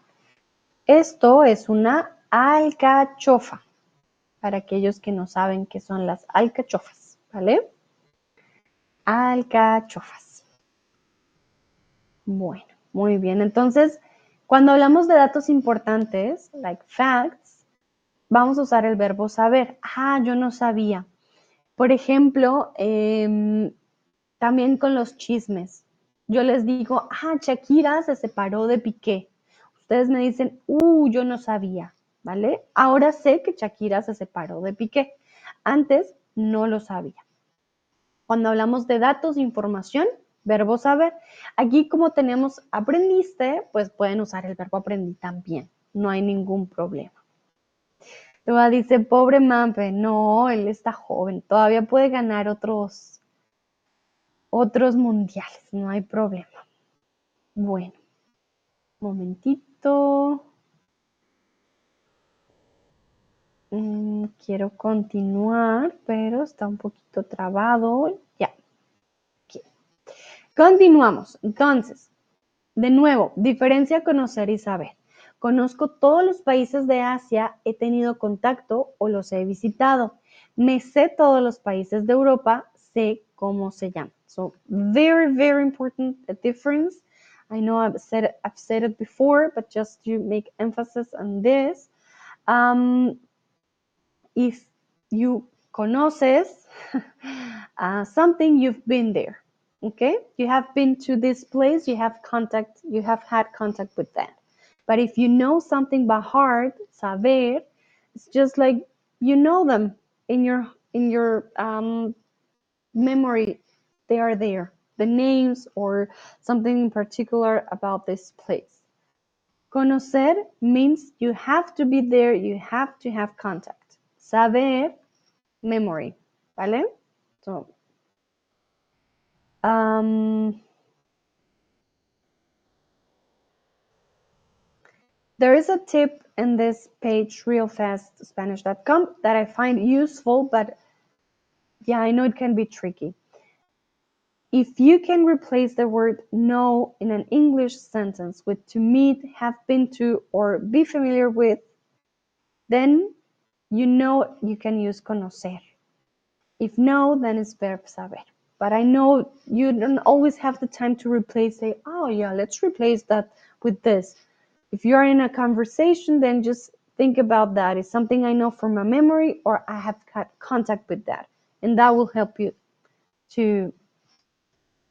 Esto es una alcachofa, para aquellos que no saben qué son las alcachofas, ¿vale? Alcachofas. Bueno, muy bien. Entonces, cuando hablamos de datos importantes, like facts, vamos a usar el verbo saber. Ah, yo no sabía. Por ejemplo, em, también con los chismes. Yo les digo, ah, Shakira se separó de Piqué. Ustedes me dicen, uh, yo no sabía, ¿vale? Ahora sé que Shakira se separó de Piqué. Antes no lo sabía. Cuando hablamos de datos, información, verbo saber. Aquí como tenemos aprendiste, pues pueden usar el verbo aprendí también. No hay ningún problema dice, pobre Mampe, no, él está joven, todavía puede ganar otros, otros mundiales, no hay problema. Bueno, momentito. Mm, quiero continuar, pero está un poquito trabado. Ya. Continuamos. Entonces, de nuevo, diferencia conocer y saber. Conozco todos los países de Asia, he tenido contacto o los he visitado. Me sé todos los países de Europa, sé cómo se llaman. So very, very important difference. I know I've said it, I've said it before, but just to make emphasis on this. Um, if you conoces uh, something, you've been there. Okay, you have been to this place, you have contact, you have had contact with that. But if you know something by heart, saber, it's just like you know them. in your in your um, memory, they are there. The names or something in particular about this place. Conocer means you have to be there, you have to have contact. Saber, memory, ¿vale? So, um, there is a tip in this page, realfastspanish.com, that I find useful, but yeah, I know it can be tricky. If you can replace the word know in an English sentence with to meet, have been to, or be familiar with, then you know you can use conocer. If no, then it's verb saber. But I know you don't always have the time to replace, say, oh yeah, let's replace that with this. If you're in a conversation, then just think about that. Is something I know from my memory or I have had contact with that. And that will help you to,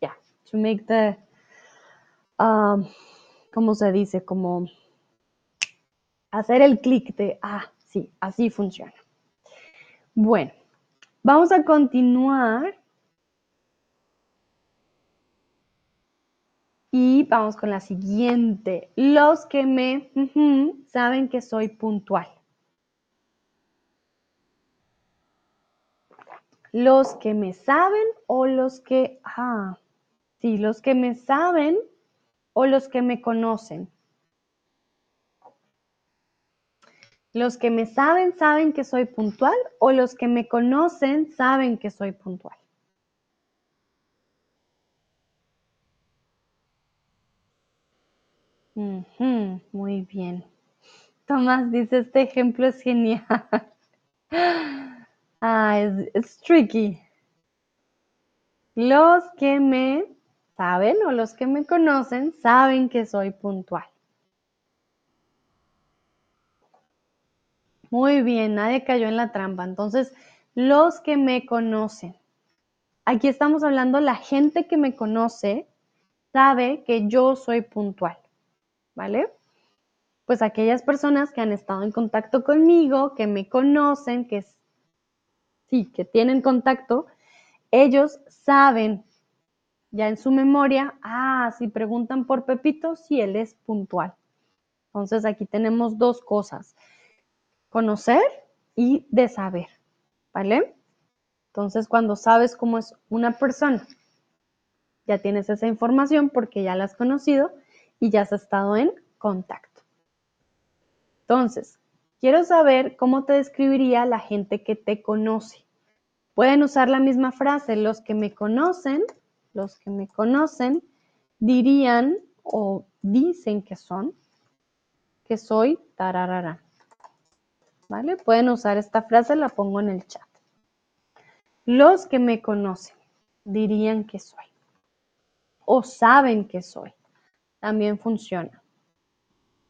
yeah, to make the, um, ¿cómo se dice? Como hacer el clic de, ah, sí, así funciona. Bueno, vamos a continuar. Y vamos con la siguiente. Los que me saben que soy puntual. Los que me saben o los que, ah, sí, los que me saben o los que me conocen. Los que me saben saben que soy puntual o los que me conocen saben que soy puntual. Muy bien. Tomás dice, este ejemplo es genial. Ah, es tricky. Los que me saben o los que me conocen saben que soy puntual. Muy bien, nadie cayó en la trampa. Entonces, los que me conocen. Aquí estamos hablando, la gente que me conoce sabe que yo soy puntual. ¿Vale? Pues aquellas personas que han estado en contacto conmigo, que me conocen, que sí, que tienen contacto, ellos saben ya en su memoria, ah, si preguntan por Pepito, si él es puntual. Entonces aquí tenemos dos cosas, conocer y de saber, ¿vale? Entonces cuando sabes cómo es una persona, ya tienes esa información porque ya la has conocido y ya has estado en contacto. Entonces, quiero saber cómo te describiría la gente que te conoce. Pueden usar la misma frase, los que me conocen, los que me conocen dirían o dicen que son, que soy tararara. ¿Vale? Pueden usar esta frase, la pongo en el chat. Los que me conocen dirían que soy. O saben que soy. También funciona.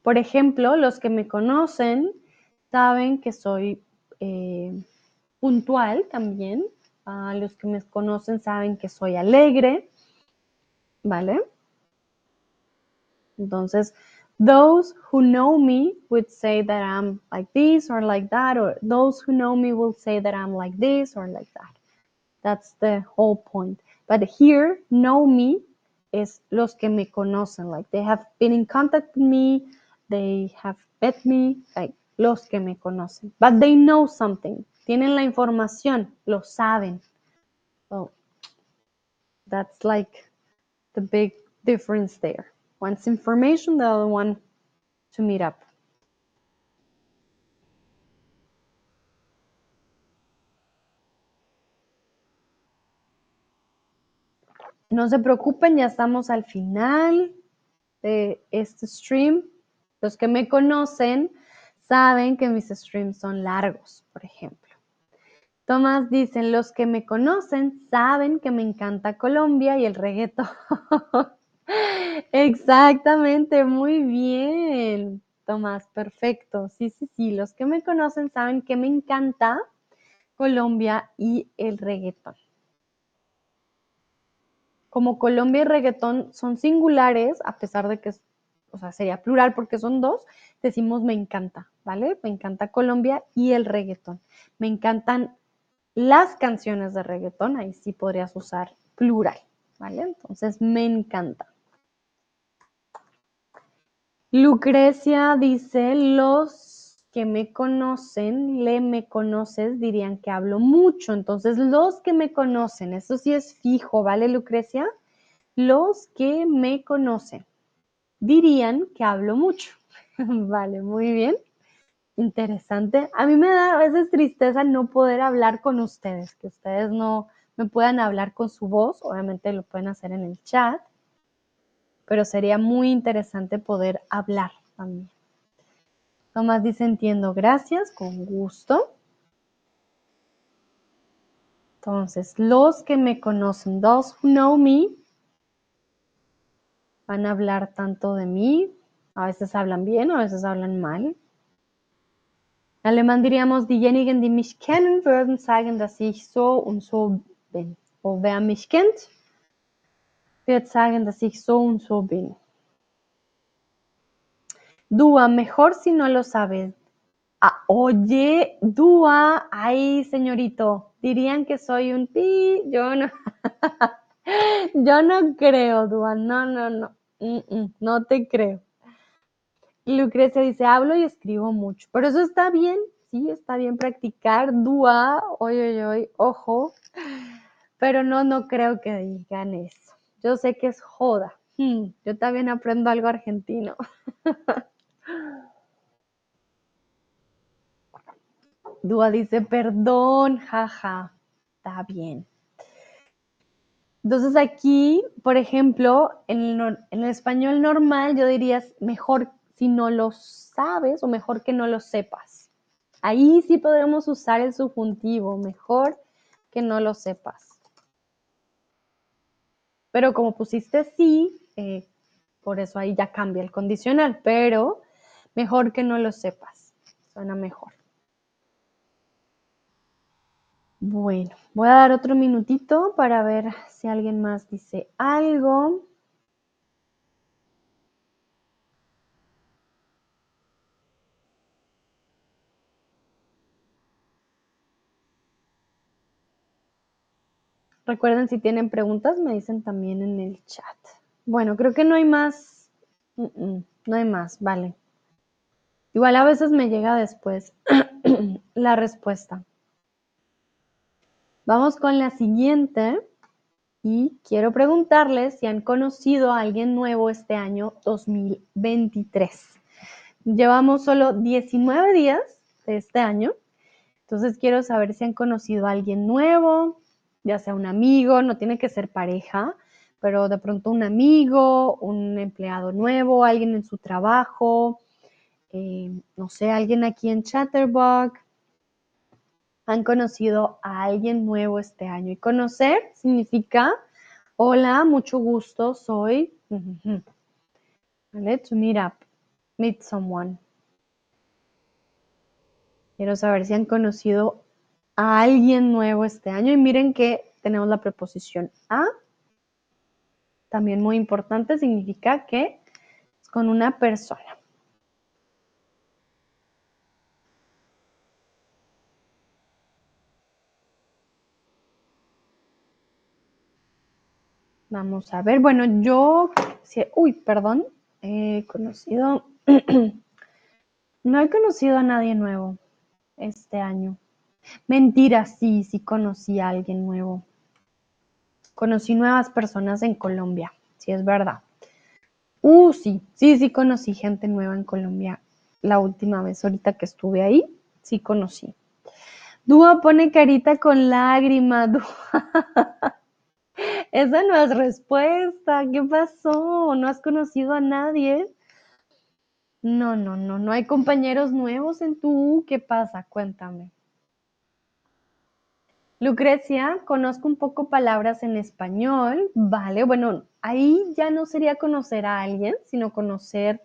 Por ejemplo, los que me conocen saben que soy eh, puntual también. Ah, los que me conocen saben que soy alegre. ¿Vale? Entonces, those who know me would say that I'm like this or like that, or those who know me will say that I'm like this or like that. That's the whole point. But here, know me is los que me conocen, like they have been in contact with me, they have met me, like los que me conocen. But they know something. Tienen la información, lo saben. So that's like the big difference there. One's information, the other one to meet up. No se preocupen, ya estamos al final de este stream. Los que me conocen saben que mis streams son largos, por ejemplo. Tomás dicen, los que me conocen saben que me encanta Colombia y el reggaetón. Exactamente, muy bien. Tomás, perfecto. Sí, sí, sí. Los que me conocen saben que me encanta Colombia y el reggaetón. Como Colombia y reggaetón son singulares, a pesar de que o sea, sería plural porque son dos, decimos me encanta, ¿vale? Me encanta Colombia y el reggaetón. Me encantan las canciones de reggaetón, ahí sí podrías usar plural, ¿vale? Entonces, me encanta. Lucrecia dice, los que me conocen, le me conoces, dirían que hablo mucho. Entonces, los que me conocen, eso sí es fijo, ¿vale, Lucrecia? Los que me conocen dirían que hablo mucho. vale, muy bien. Interesante. A mí me da a veces tristeza no poder hablar con ustedes, que ustedes no me puedan hablar con su voz. Obviamente lo pueden hacer en el chat pero sería muy interesante poder hablar también. Tomás dice, entiendo, gracias, con gusto. Entonces, los que me conocen, those who know me, van a hablar tanto de mí, a veces hablan bien, a veces hablan mal. En alemán diríamos, diejenigen, die mich kennen, würden sagen, dass ich so und so bin. O wer mich kennt, wird sagen, dass ich so und. Dúa, mejor si no lo sabes. Ah, oye, Dúa, ay, señorito, dirían que soy un pi. Yo no. Yo no creo, Dúa. No, no, no. no te creo. Lucrecia dice, hablo y escribo mucho. Pero eso está bien, sí, está bien practicar. Oye, oye, oye, ojo. Pero no, no creo que digan eso. Yo sé que es joda. Hmm, yo también aprendo algo argentino. Dúa dice, perdón, jaja, está bien. Entonces aquí, por ejemplo, en el, español normal yo diría mejor si no lo sabes o mejor que no lo sepas. Ahí sí podemos usar el subjuntivo, mejor que no lo sepas. Pero como pusiste sí, eh, por eso ahí ya cambia el condicional, pero mejor que no lo sepas, suena mejor. Bueno, voy a dar otro minutito para ver si alguien más dice algo. Recuerden, si tienen preguntas, me dicen también en el chat. Bueno, creo que no hay más. no hay más, vale. Igual a veces me llega después la respuesta. Vamos con la siguiente. Y quiero preguntarles si han conocido a alguien nuevo este año 2023. Llevamos solo 19 días de este año. Entonces quiero saber si han conocido a alguien nuevo, ya sea un amigo, no tiene que ser pareja, pero de pronto un amigo, un empleado nuevo, alguien en su trabajo, eh, no sé, alguien aquí en Chatterbox. Han conocido a alguien nuevo este año. Y conocer significa, hola, mucho gusto, soy. ¿Vale? To meet up, meet someone. Quiero saber si han conocido a alguien nuevo este año. Y miren que tenemos la preposición a. También muy importante, significa que es con una persona. Vamos a ver, bueno, yo, uy, perdón, he conocido, no he conocido a nadie nuevo este año. Mentira, sí, sí conocí a alguien nuevo. Conocí nuevas personas en Colombia, sí es verdad. Uh, sí, sí, sí conocí gente nueva en Colombia. La última vez, ahorita que estuve ahí, sí conocí. Dúa pone carita con lágrima. Esa no es respuesta. ¿Qué pasó? ¿No has conocido a nadie? No, no, no, no hay compañeros nuevos en tu. ¿Qué pasa? Cuéntame. Lucrecia, conozco un poco palabras en español, vale, bueno, ahí ya no sería conocer a alguien, sino conocer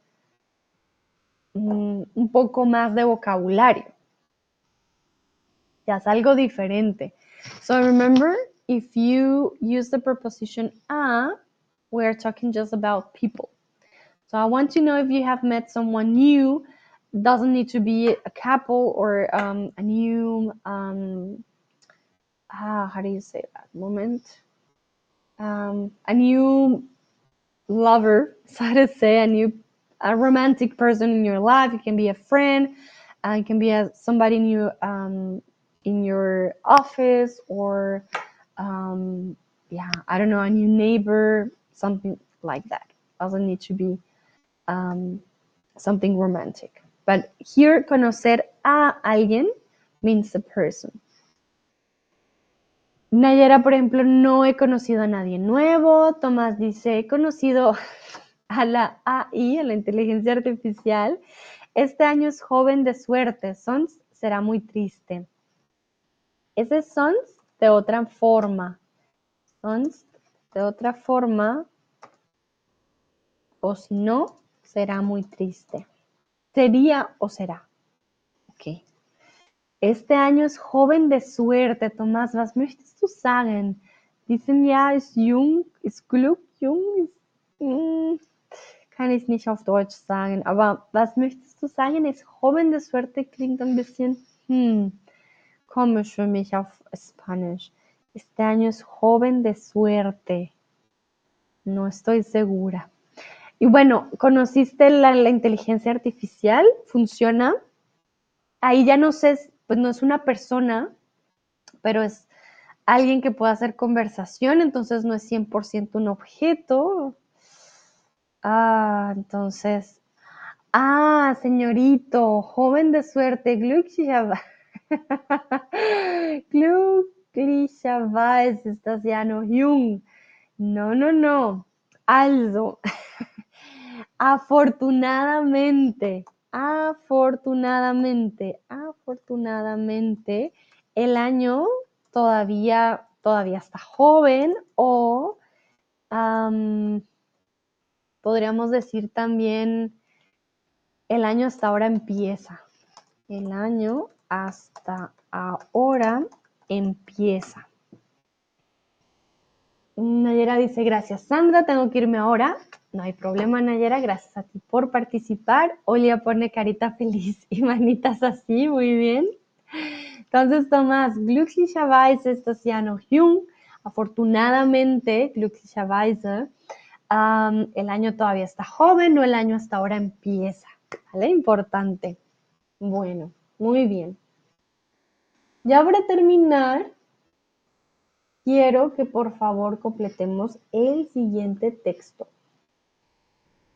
mm, un poco más de vocabulario. Ya es algo diferente. So remember, if you use the preposition a, we're talking just about people. So I want to know if you have met someone new. Doesn't need to be a couple or um, a new um, ah, how do you say that? Moment. Um, a new lover, so to say, a new a romantic person in your life. It can be a friend, uh, it can be a, somebody new um, in your office, or um, yeah, I don't know, a new neighbor, something like that. Doesn't need to be um, something romantic. But here, conocer a alguien means a person. Nayera, por ejemplo, no he conocido a nadie nuevo. Tomás dice, he conocido a la AI, a la inteligencia artificial. Este año es joven de suerte. Sons será muy triste. Ese Sons de otra forma. Sons de otra forma. O si no, será muy triste. Sería o será. Ok. Este año es joven de suerte, Tomás. Was möchtest du sagen? Diesem Jahr ist jung, ist Glück, jung, ist, mm, kann ich nicht auf Deutsch sagen. Aber was möchtest du sagen? Ist joven de suerte klingt ein bisschen hm, komisch für mich auf Spanisch. Este año es joven de suerte. No estoy segura. Y bueno, ¿conociste la inteligencia artificial? ¿Funciona? Ahí ya no sé pues no es una persona, pero es alguien que pueda hacer conversación, entonces no es 100% un objeto. Ah, entonces, ah, señorito, joven de suerte, glücklicherweise, glücklicherweise estás ya no jung. No, no, no. Also, afortunadamente, afortunadamente, afortunadamente, el año todavía, todavía está joven o podríamos decir también el año hasta ahora empieza. El año hasta ahora empieza. Nayera dice, gracias Sandra, tengo que irme ahora. No hay problema, Nayera, gracias a ti por participar. Olia pone carita feliz y manitas así, muy bien. Entonces, Tomás, glücklicherweise estás ya no jung. Afortunadamente, glücklicherweise, um, el año todavía está joven, no el año hasta ahora empieza. ¿Vale? Importante. Bueno, muy bien. Ya para terminar, quiero que por favor completemos el siguiente texto.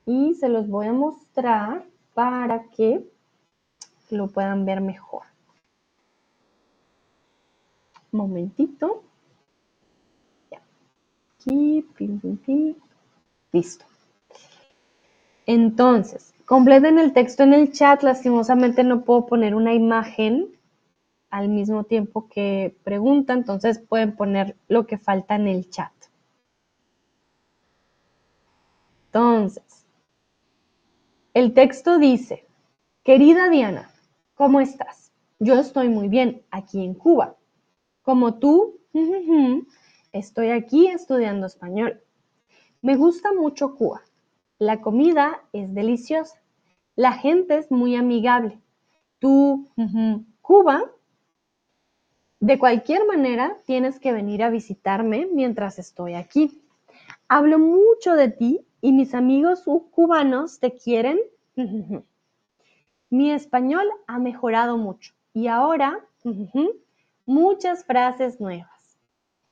Y se los voy a mostrar para que lo puedan ver mejor. Momentito. Ya. Aquí. Listo. Entonces, completen el texto en el chat. Lastimosamente no puedo poner una imagen al mismo tiempo que pregunta, entonces pueden poner lo que falta en el chat. Entonces, el texto dice, querida Diana, ¿cómo estás? Yo estoy muy bien aquí en Cuba. Como tú, estoy aquí estudiando español. Me gusta mucho Cuba. La comida es deliciosa. La gente es muy amigable. Tú, Cuba, de cualquier manera, tienes que venir a visitarme mientras estoy aquí. Hablo mucho de ti y mis amigos cubanos te quieren. Mi español ha mejorado mucho y ahora muchas frases nuevas.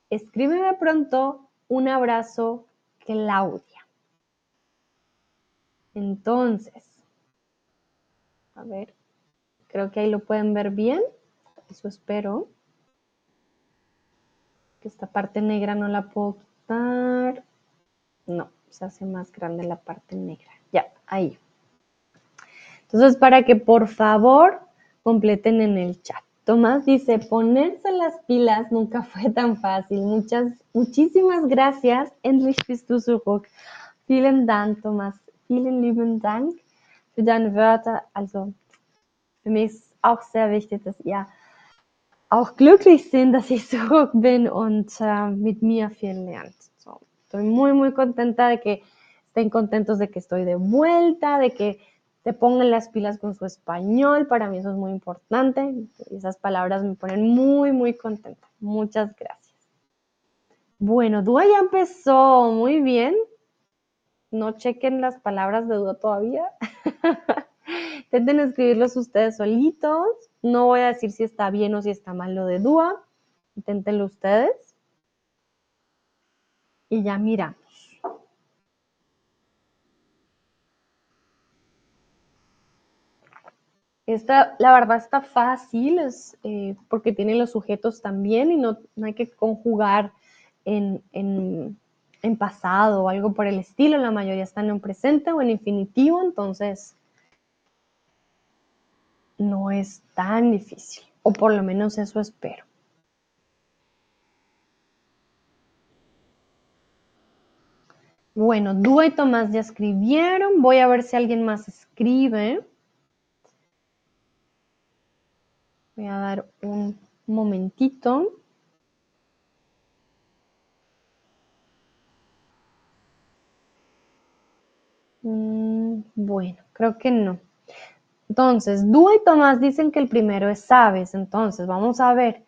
Escríbeme pronto. Un abrazo, Claudia. Entonces, a ver, creo que ahí lo pueden ver bien. Eso espero esta parte negra no la puedo quitar. No, se hace más grande la parte negra. Ya, ahí. Entonces, para que por favor completen en el chat. Tomás dice, ponerse las pilas nunca fue tan fácil. Muchas, muchísimas gracias. Endlich bist du zurück. Vielen Dank, Thomas. Vielen lieben Dank für deine Wörter. Also, für mich ist auch sehr wichtig, dass ihr auch glücklich sind, dass ich zurück bin und uh, mit mir viel lernt. So, estoy muy, muy contenta de que estén contentos de que estoy de vuelta, de que te pongan las pilas con su español. Para mí eso es muy importante. Esas palabras me ponen muy, muy contenta. Muchas gracias. Bueno, Dúa ya empezó. Muy bien. No chequen las palabras de Dúa todavía. Intenten escribirlos ustedes solitos. No voy a decir si está bien o si está mal lo de Dúa. Inténtenlo ustedes. Y ya miramos. Esta, la verdad está fácil, es, eh, porque tiene los sujetos también y no, hay que conjugar en, en, pasado o algo por el estilo. La mayoría están en presente o en infinitivo, entonces no es tan difícil, o por lo menos eso espero. Bueno, Dúa y Tomás ya escribieron. Voy a ver si alguien más escribe. Voy a dar un momentito. Mm, bueno, creo que no. Entonces, Dúa y Tomás dicen que el primero es sabes. Entonces, vamos a ver.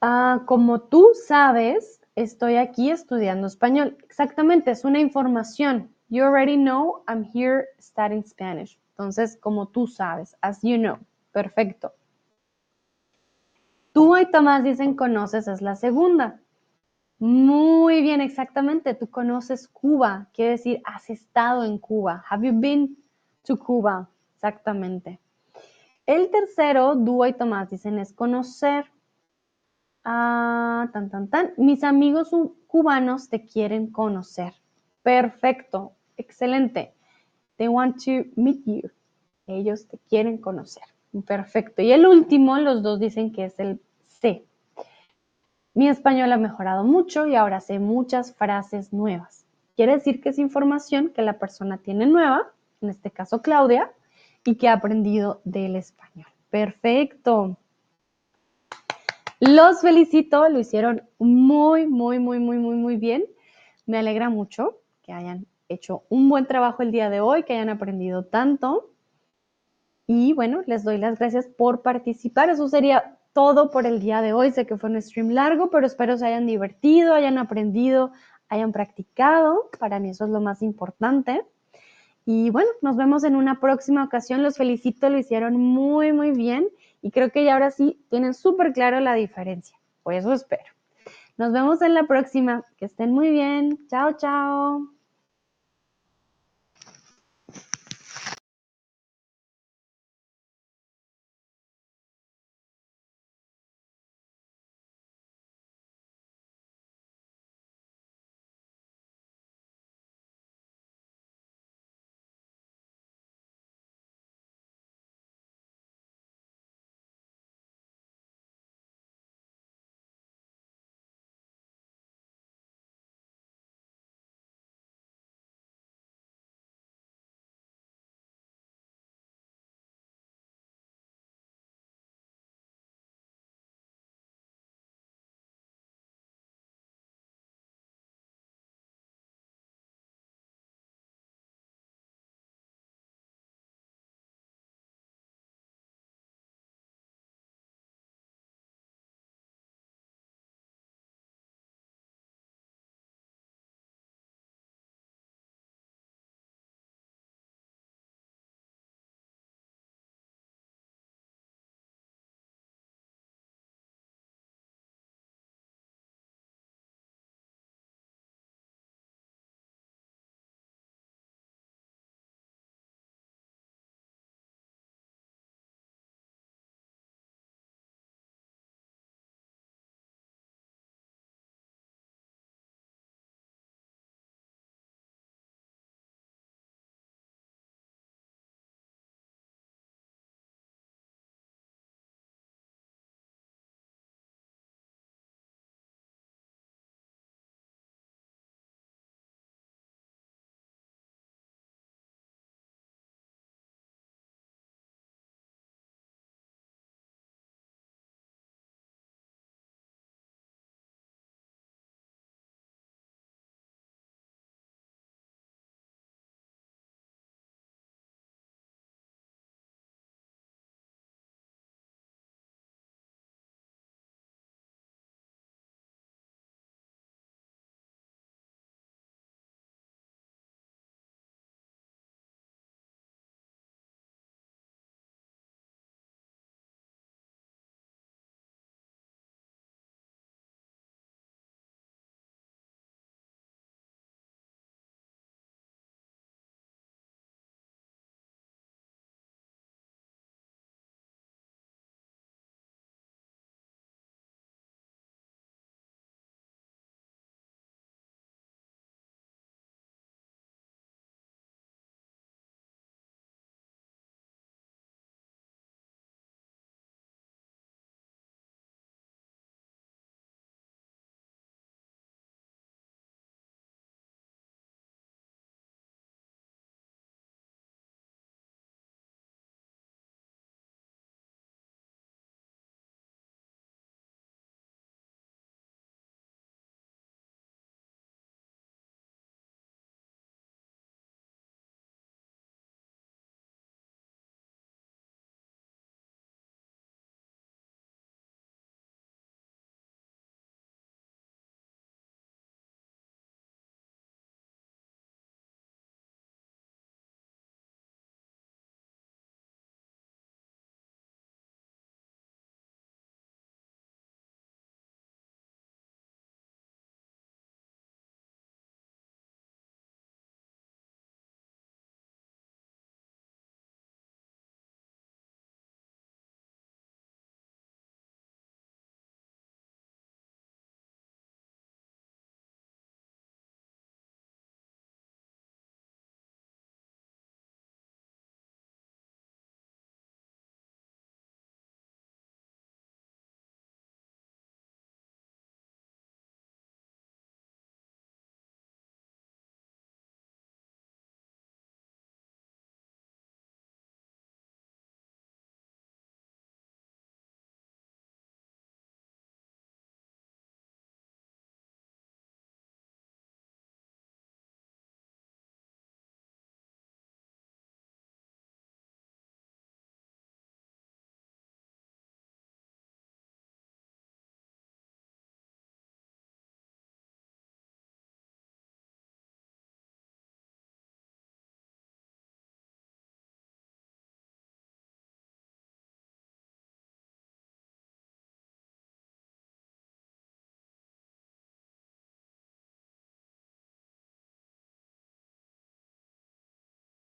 Ah, como tú sabes, estoy aquí estudiando español. Exactamente, es una información. You already know I'm here studying Spanish. Entonces, como tú sabes, as you know. Perfecto. Tú y Tomás dicen conoces es la segunda. Muy bien, exactamente. Tú conoces Cuba. Quiere decir, has estado en Cuba. Have you been to Cuba? Exactamente. El tercero, Dúa y Tomás dicen es conocer. Ah, tan, tan, tan. Mis amigos cubanos te quieren conocer. Perfecto. Excelente. They want to meet you. Ellos te quieren conocer. Perfecto. Y el último, los dos dicen que es el C. Mi español ha mejorado mucho y ahora sé muchas frases nuevas. Quiere decir que es información que la persona tiene nueva, en este caso Claudia, y que ha aprendido del español. Perfecto. Los felicito, lo hicieron muy, muy, muy, muy, muy, muy bien. Me alegra mucho que hayan hecho un buen trabajo el día de hoy, que hayan aprendido tanto. Y bueno, les doy las gracias por participar. Eso sería todo por el día de hoy. Sé que fue un stream largo, pero espero se hayan divertido, hayan aprendido, hayan practicado. Para mí eso es lo más importante. Y bueno, nos vemos en una próxima ocasión. Los felicito, lo hicieron muy, muy bien. Y creo que ya ahora sí tienen súper claro la diferencia. Por eso espero. Nos vemos en la próxima. Que estén muy bien. Chao, chao.